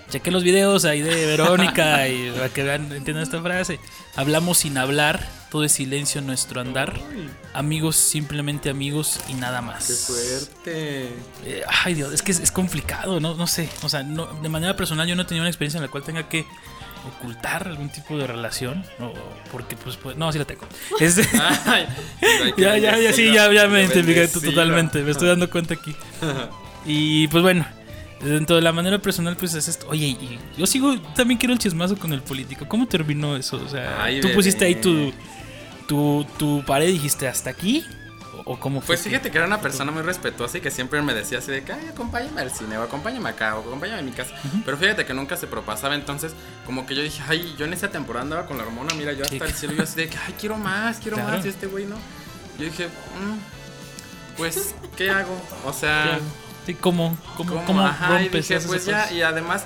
Chequen los videos ahí de Verónica [laughs] y para que vean, entiendan esta frase. Hablamos sin hablar, todo es silencio en nuestro andar. Amigos, simplemente amigos y nada más. Qué fuerte. Eh, ay Dios, es que es, es complicado, ¿no? No sé. O sea, no, de manera personal yo no he tenido una experiencia en la cual tenga que ocultar algún tipo de relación. o- porque pues, pues, no, sí la tengo. Este- [laughs] Ay, [laughs] ya, ya, ya, sí, ya, ya me qué identifiqué totalmente. Me estoy dando cuenta aquí. [laughs] Y pues bueno, dentro de la manera personal, pues es esto. Oye, y yo sigo, también quiero el chismazo con el político. ¿Cómo terminó eso? O sea, Ay, tú bebé. pusiste ahí tu, tu, tu pared y dijiste hasta aquí. ¿O, cómo fue? Pues fíjate que era una persona muy respetuosa y que siempre me decía así de que, ay, acompáñame al cine, o acompáñame acá, o acompáñame a mi casa. Pero fíjate que nunca se propasaba, entonces, como que yo dije, ay, yo en esa temporada andaba con la hormona, mira, yo hasta el cielo, yo así de que, ay, quiero más, quiero Claro. más, y este güey no. Yo dije, "Mm, pues, ¿qué hago? O sea, [laughs] Sí, ¿Cómo, cómo, ¿cómo? cómo Ajá, y rompes dije, esas pues ya, y además,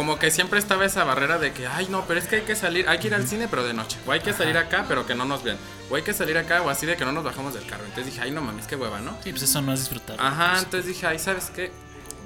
como que siempre estaba esa barrera de que, ay, no, pero es que hay que salir, hay que ir al cine, pero de noche, o hay que salir acá, pero que no nos vean, o hay que salir acá, o así de que no nos bajamos del carro. Entonces dije, ay, no mames, qué hueva, ¿no? Sí, pues eso no es disfrutar. Ajá, Pues, entonces dije, ay, ¿sabes qué?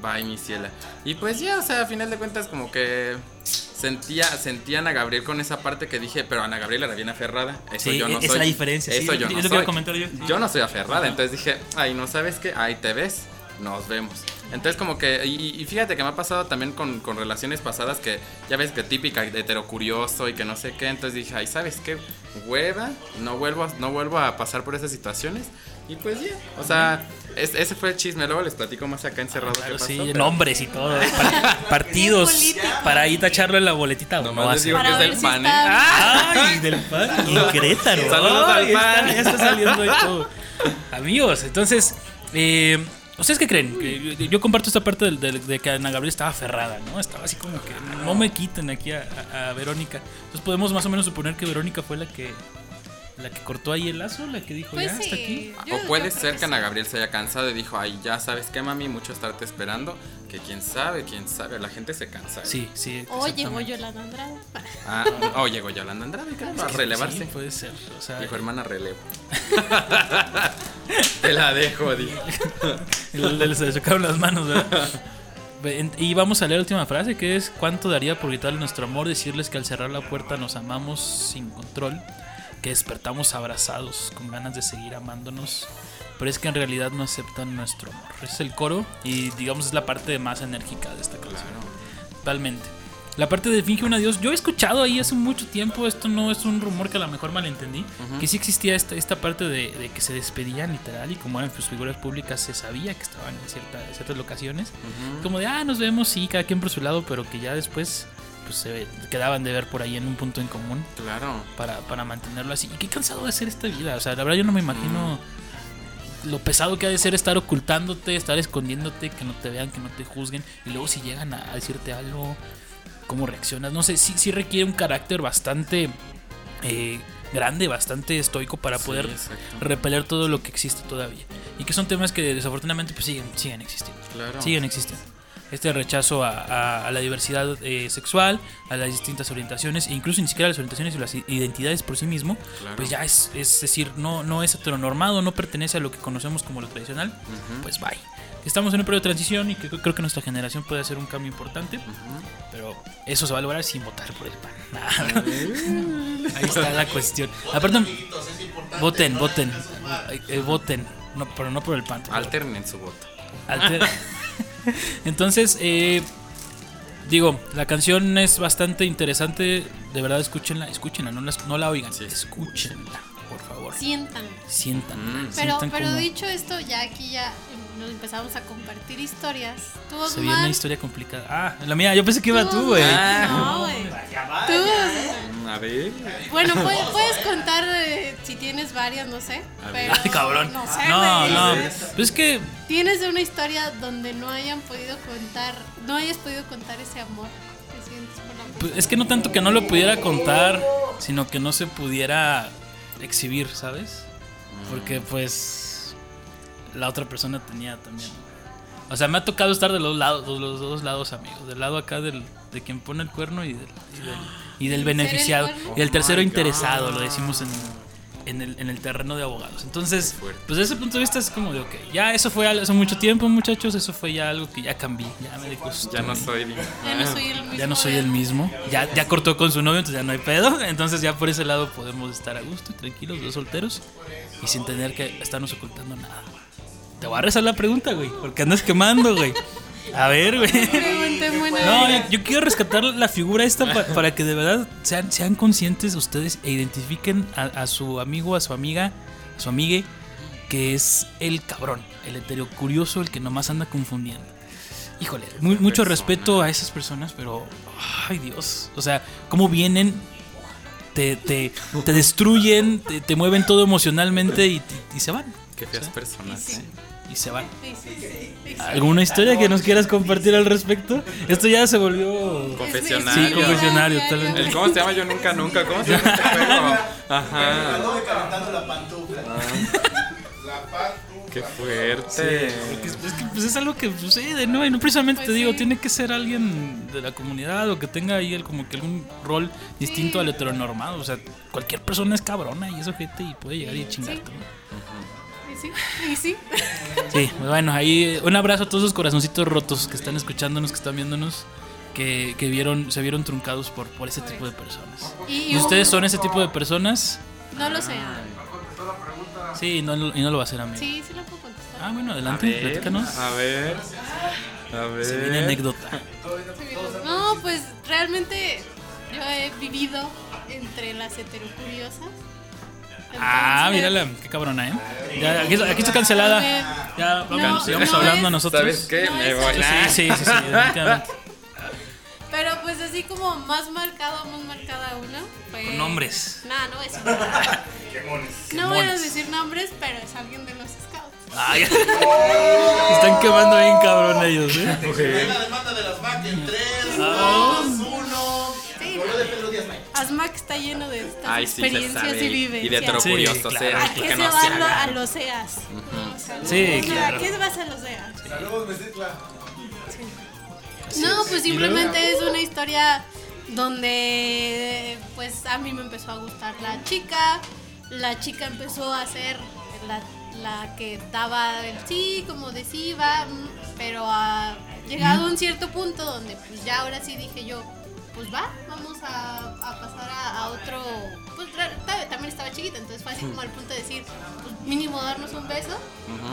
Bye, mi ciela. Y pues ya, o sea, a final de cuentas, como que sentía, sentía a Ana Gabriel con esa parte que dije, pero Ana Gabriel era bien aferrada. Eso Sí, yo no esa es soy. la diferencia, sí, Eso yo es no lo que soy. a comentar yo. Yo no soy aferrada, entonces dije, ay, no sabes qué, ahí te ves, nos vemos. Entonces como que, y, y fíjate que me ha pasado también con, con relaciones pasadas que ya ves que típica de heterocurioso y que no sé qué, entonces dije, ay, ¿sabes qué? Hueva, no vuelvo, a- no vuelvo a pasar por esas situaciones. Y pues ya, o sea, es- ese fue el chisme, luego les platico más acá encerrado Claro, qué pasó. sí, pero- nombres y todo. par- [laughs] partidos. Para ahí tacharlo en la boletita. ¿o Nomás no les digo que es del pan, ¿eh? está- Ay, del pan. [laughs] Y Querétaro. Saludos al pan. está- ya está saliendo de todo. [laughs] Amigos, entonces, eh, ¿ustedes qué creen? Que yo, yo comparto esta parte del- del- de, que Ana Gabriel estaba aferrada, ¿no? Estaba así como que no me quiten aquí a, a- a Verónica. Entonces podemos más o menos suponer que Verónica fue la que la que cortó ahí el lazo, la que dijo Pues ya sí. hasta aquí. yo- O puede ser que que Ana. Gabriel se haya cansado y dijo, ay, ya sabes qué, mami, mucho estarte esperando. Que quién sabe, quién sabe, la gente se cansa. ¿eh? Sí, sí. O llegó. Yolanda Andrade. Ah, o llegó Yolanda Andrade, creo, a relevarse. Sí, puede ser. O sea, Dijo, hermana, relevo. [laughs] Te la dejo, di. [laughs] El- el- se le sacaron las manos, ¿verdad? Ve- Y vamos a leer la última frase que es ¿Cuánto daría por gritarle nuestro amor? Decirles que al cerrar la puerta nos amamos sin control Que despertamos abrazados con ganas de seguir amándonos Pero es que en realidad no aceptan nuestro amor. Es el coro y digamos es la parte más enérgica de esta canción. Totalmente. La parte de finge un adiós, yo he escuchado ahí hace mucho tiempo, esto no es un rumor que a lo mejor malentendí, que sí existía esta, esta parte de, de que se despedían literal y como eran pues, figuras públicas se sabía que estaban en cierta- ciertas locaciones, como de, ah, nos vemos, sí, cada quien por su lado, pero que ya después pues se quedaban de ver por ahí en un punto en común Claro. para, para mantenerlo así. Y qué cansado de ser esta vida, o sea, la verdad yo no me imagino lo pesado que ha de ser estar ocultándote, estar escondiéndote, que no te vean, que no te juzguen, y luego si llegan a decirte algo, cómo reaccionas. No sé, sí, sí requiere un carácter bastante eh, grande, bastante estoico para poder repeler todo lo que existe todavía. Y que son temas que desafortunadamente pues siguen, siguen existiendo. Claro. Siguen existiendo. Este rechazo a, a- a la diversidad eh, sexual, a las distintas orientaciones, e incluso ni siquiera las orientaciones y las identidades por sí mismo, Claro. pues ya es, es decir, no, no es heteronormado, no pertenece a lo que conocemos como lo tradicional, pues bye. Estamos en un periodo de transición y que creo que nuestra generación puede hacer un cambio importante, pero eso se va a lograr sin votar por el PAN. [laughs] Nah, Ahí está la cuestión. Aparte, voten, voten, eh, voten, no, pero no por el PAN. Alternen su voto. Alter- [laughs] [laughs] Entonces, eh, digo, la canción es bastante interesante. De verdad, escúchenla, escúchenla, no la, no la oigan, Sí. escúchenla, por favor. Sientan. Sientan. Mm. Pero, sientan pero dicho esto, ya aquí ya nos empezamos a compartir historias. Tú, Se viene una historia complicada. Ah, la mía, yo pensé que iba tú, güey. Ah. No, güey. Tú, Osman. Mm, A ver. Bueno, [laughs] puedes, puedes contar eh, si tienes varias, no sé. Pero, Ay, cabrón. No sé, No, no. Pues es que Tienes una historia donde no hayan podido contar, no hayas podido contar ese amor que sientes por la Pues persona. es que no tanto que no lo pudiera contar, sino que no se pudiera exhibir, ¿sabes? Porque pues la otra persona tenía también. O sea, me ha tocado estar de los lados, de los dos lados, amigos. Del lado acá del, de quien pone el cuerno y del, y del, y del ¿Ser el beneficiado. Y el tercero Oh interesado, lo decimos en, en, el, en el terreno de abogados. Entonces, pues desde ese punto de vista es como de, ok, ya eso fue hace mucho tiempo, muchachos. Eso fue ya algo que ya cambié. Ya me. Ya no soy. Ya no soy el mismo. Ya no soy el mismo. Ya, ya cortó con su novio, entonces ya no hay pedo. [laughs] Entonces ya por ese lado podemos estar a gusto y tranquilos, dos solteros. Y sin tener que estarnos ocultando nada. Te voy a rezar la pregunta, güey. Porque andas quemando, güey. A ver, güey. No, yo, yo quiero rescatar la figura esta pa- para que de verdad sean, sean conscientes ustedes e identifiquen a, a su amigo, a su amiga, a su amigue, que es el cabrón, el hetero curioso, el que nomás anda confundiendo. Híjole, mu- mucho respeto a esas personas, pero. Ay, Dios. O sea, cómo vienen, te, te, te destruyen, te, te mueven todo emocionalmente y, y se van. Qué feas personas, Sí. ¿eh? Y se van. Sí, sí, sí, sí. ¿Alguna historia que nos quieras compartir al respecto? Esto ya se volvió. Confesionario. Sí, confesionario, tal vez. El, ¿Cómo se llama? Yo nunca, nunca. ¿Cómo se llama este juego? [laughs] Ajá. Ando decantando la pantufla. Qué fuerte. Porque es, que pues, es algo que sucede, ¿no? Y no precisamente Pues te digo, sí. tiene que ser alguien de la comunidad o que tenga ahí el, como que algún rol distinto al heteronormado. O sea, cualquier persona es cabrona y es ojete y puede llegar y chingarte, ¿no? Y sí, y sí. Sí, bueno, ahí un abrazo a todos esos corazoncitos rotos que están escuchándonos, que están viéndonos, que, que vieron, se vieron truncados por, por ese tipo de personas. Y, ¿Y ustedes son ese tipo de personas? No lo sé. Sí, no, y no lo va a hacer a mí. Sí, sí lo puedo contestar. Ah, bueno, A adelante, ver, platícanos. a ver. A ver. Se viene anécdota. No, pues realmente yo he vivido entre las heterocuriosas. Ah, mírala, qué cabrona, ¿eh? Ya, aquí, aquí está cancelada. Ya, vamos, No, sigamos no hablando es- nosotros. ¿Sabes qué? No, Me eso voy. Sí, sí, sí, sí, definitivamente. [laughs] Pero pues así como más marcado, más marcada una. Fue... Con nombres. No, no voy a decir nombres. No voy a decir nombres, pero es alguien de los scouts. Ay, [laughs] están quemando bien cabrón ellos, ¿eh? La demanda de las MAC en 3, Ah. 2, 1. Sí, Correo de Pedro Díaz May. ASMAC está lleno de estas Ay, sí, se experiencias y Y vivencias. de heterocuriosos, Sí, claro. sea, ¿A qué se no van a los EAS? O sea, Sí, claro. ¿A qué vas a los EAS? Saludos. No, pues ¿Y simplemente es una historia donde pues a mí me empezó a gustar la chica, la chica empezó a ser la, la que daba el sí, como de mm, pero ha llegado a un cierto punto donde pues ya ahora sí dije yo, pues va, vamos a, a pasar a, a otro, pues también estaba chiquita, entonces fue así como al punto de decir, pues mínimo darnos un beso,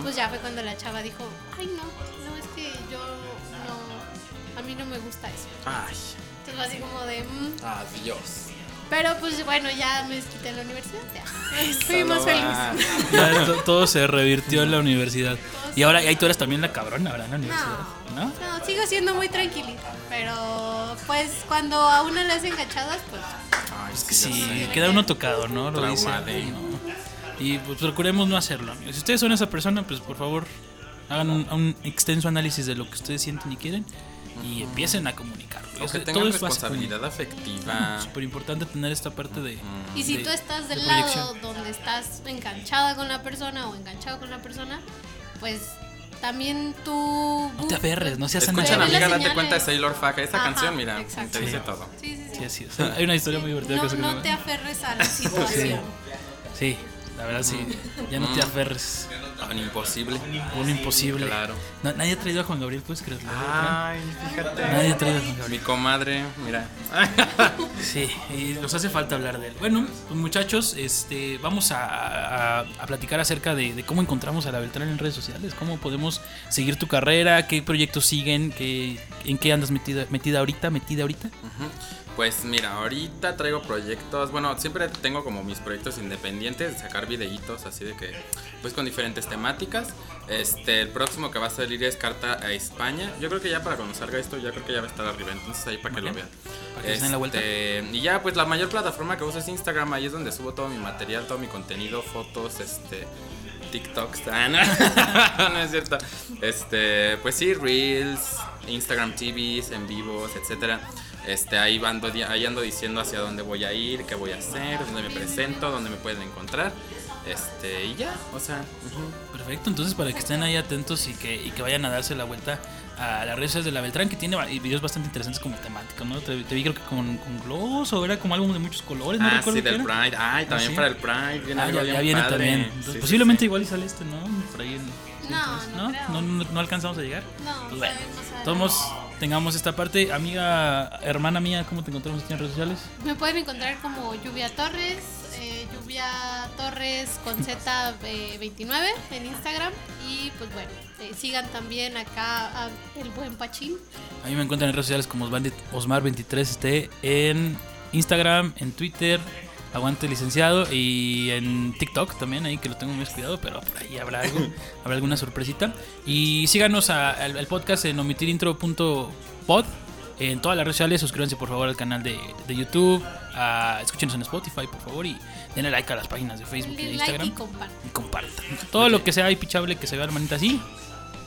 pues ya fue cuando la chava dijo, ay no, no es que yo no, a mí no me gusta eso. Ay, Entonces fue así como de, mm. adiós. Pero pues bueno, ya me quité en la universidad, ya. [laughs] Fui más Salva. feliz. Ya to- todo se revirtió en la universidad. Y ahora ahí tú eres también la cabrona, ¿verdad? En la universidad. ¿No? No, sigo siendo muy tranquilita, pero pues cuando a una le hacen cachadas, pues Ay, Es que ya sí, queda uno tocado, ¿no? Lo dice. Traumado. ¿no? Y pues procuremos no hacerlo, amigos. Si ustedes son esa persona, pues por favor hagan un, un extenso análisis de lo que ustedes sienten y quieren y empiecen a comunicarlo. O Es- que todo tengan es básico. responsabilidad afectiva. Súper importante tener esta parte de... Y si de- tú estás de del lado proyección. donde estás enganchada con la persona o enganchado con la persona, pues también tú... No te aferres, no seas Ve anal. las amiga, date cuenta de Sailor Faja. Esa Ajá, canción, mira, exacto. te dice Sí. todo. Sí, sí, sí. Sí, así es. [laughs] Hay una historia muy divertida que No, se no llama- te aferres a la [laughs] situación. Sí, la verdad sí. Ya no te aferres. Un imposible. Un imposible. Claro. Na- nadie ha traído a Juan Gabriel, ¿puedes creerlo? Ay, fíjate. Nadie ha traído a Juan Mi Gabriel. comadre, mira. [laughs] Sí, y nos hace falta hablar de él. Bueno, pues muchachos, este, vamos a, a- a platicar acerca de, de cómo encontramos a la Beltrán en redes sociales, cómo podemos seguir tu carrera, qué proyectos siguen, qué, en qué andas metida, metida ahorita, metida ahorita. Pues mira, ahorita traigo proyectos, bueno, siempre tengo como mis proyectos independientes, de sacar videitos así de que, pues con diferentes temáticas. Este, el próximo que va a salir es Carta a España. Yo creo que ya para cuando salga esto, ya creo que ya va a estar arriba, entonces ahí para que lo vean. Para que se den la vuelta. Este, Y ya, pues la mayor plataforma que uso es Instagram, ahí es donde subo todo mi material, todo mi contenido, fotos, este... TikToks, [laughs] ah, no, no es cierto. Este, pues sí, Reels, Instagram TVs, en vivos, etcétera. Este, ahí ando, ahí ando diciendo hacia dónde voy a ir, qué voy a hacer, dónde me presento, dónde me pueden encontrar. Este, y ya, o sea. Perfecto, entonces para que estén ahí atentos y que, y que vayan a darse la vuelta a las redes sociales de la Beltrán, que tiene videos bastante interesantes como temáticos, ¿no? Te, te vi creo que con, con globos o era como algo de muchos colores, no ah, recuerdo sí, del. Pride. Ay, también sí? para el Pride. Viene Ah, algo ya, bien ya viene padre. también. Entonces, sí, posiblemente sí. igual y sale este, ¿no? Por ahí en- No, entonces, no creo. ¿No? ¿No, no alcanzamos a llegar? No, Pues bueno, no todos tengamos esta parte. Amiga, hermana mía, ¿cómo te encontramos en redes sociales? Me pueden encontrar como Lluvia Torres, eh, Lluvia Torres con Z eh, 29 en Instagram. Y pues bueno, eh, sigan también acá a El Buen Pachín. A mí me encuentran en redes sociales como Osmar- Osmar23 esté en Instagram, en Twitter, Aguante Licenciado y en TikTok también, ahí que lo tengo muy descuidado, pero por ahí habrá algo, [laughs] habrá alguna sorpresita. Y síganos a- al, al podcast en omitirintro.pod en todas las redes sociales, suscríbanse por favor al canal de, de YouTube, ah, escúchenos en Spotify por favor y denle like a las páginas de Facebook y de Instagram. like y compartan. y compartan. Todo lo que sea ahí pichable, que se vea la manita así,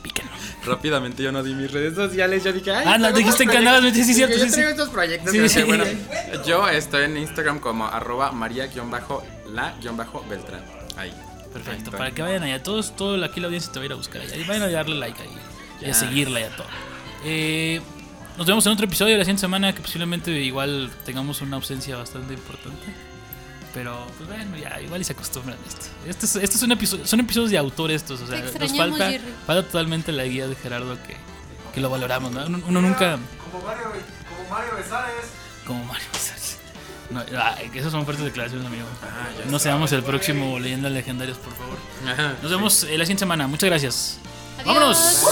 píquenlo. Rápidamente yo no di mis redes sociales, yo dije, ay, Ah, no, dijiste que andabas, proyectos. sí, sí, cierto, sí, yo traigo sí. estos proyectos, Sí, pero sí. que, bueno, yo estoy en Instagram como arroba maría-la-beltrán. Ahí. Perfecto, para que vayan allá. Todos, todo aquí la audiencia te va a ir a buscar allá. Y vayan a darle like ahí. Y a seguirla y a todo. Eh, nos vemos en otro episodio de la siguiente semana que posiblemente igual tengamos una ausencia bastante importante. Pero, pues bueno, ya, igual y se acostumbran a esto. Este es, este es un episodio, son episodios de autor estos, o sea, Te nos falta, Jerry. falta totalmente la guía de Gerardo que, que lo valoramos, ¿no? Uno, uno nunca, Como Mario, como Mario Besares. como Mario Besares. No, ay, esas son fuertes declaraciones, amigo. Ah, ya No está. seamos el próximo Leyendas Legendarias, por favor. Ajá. Nos vemos eh, la siguiente semana. Muchas gracias. Adiós. ¡Vámonos!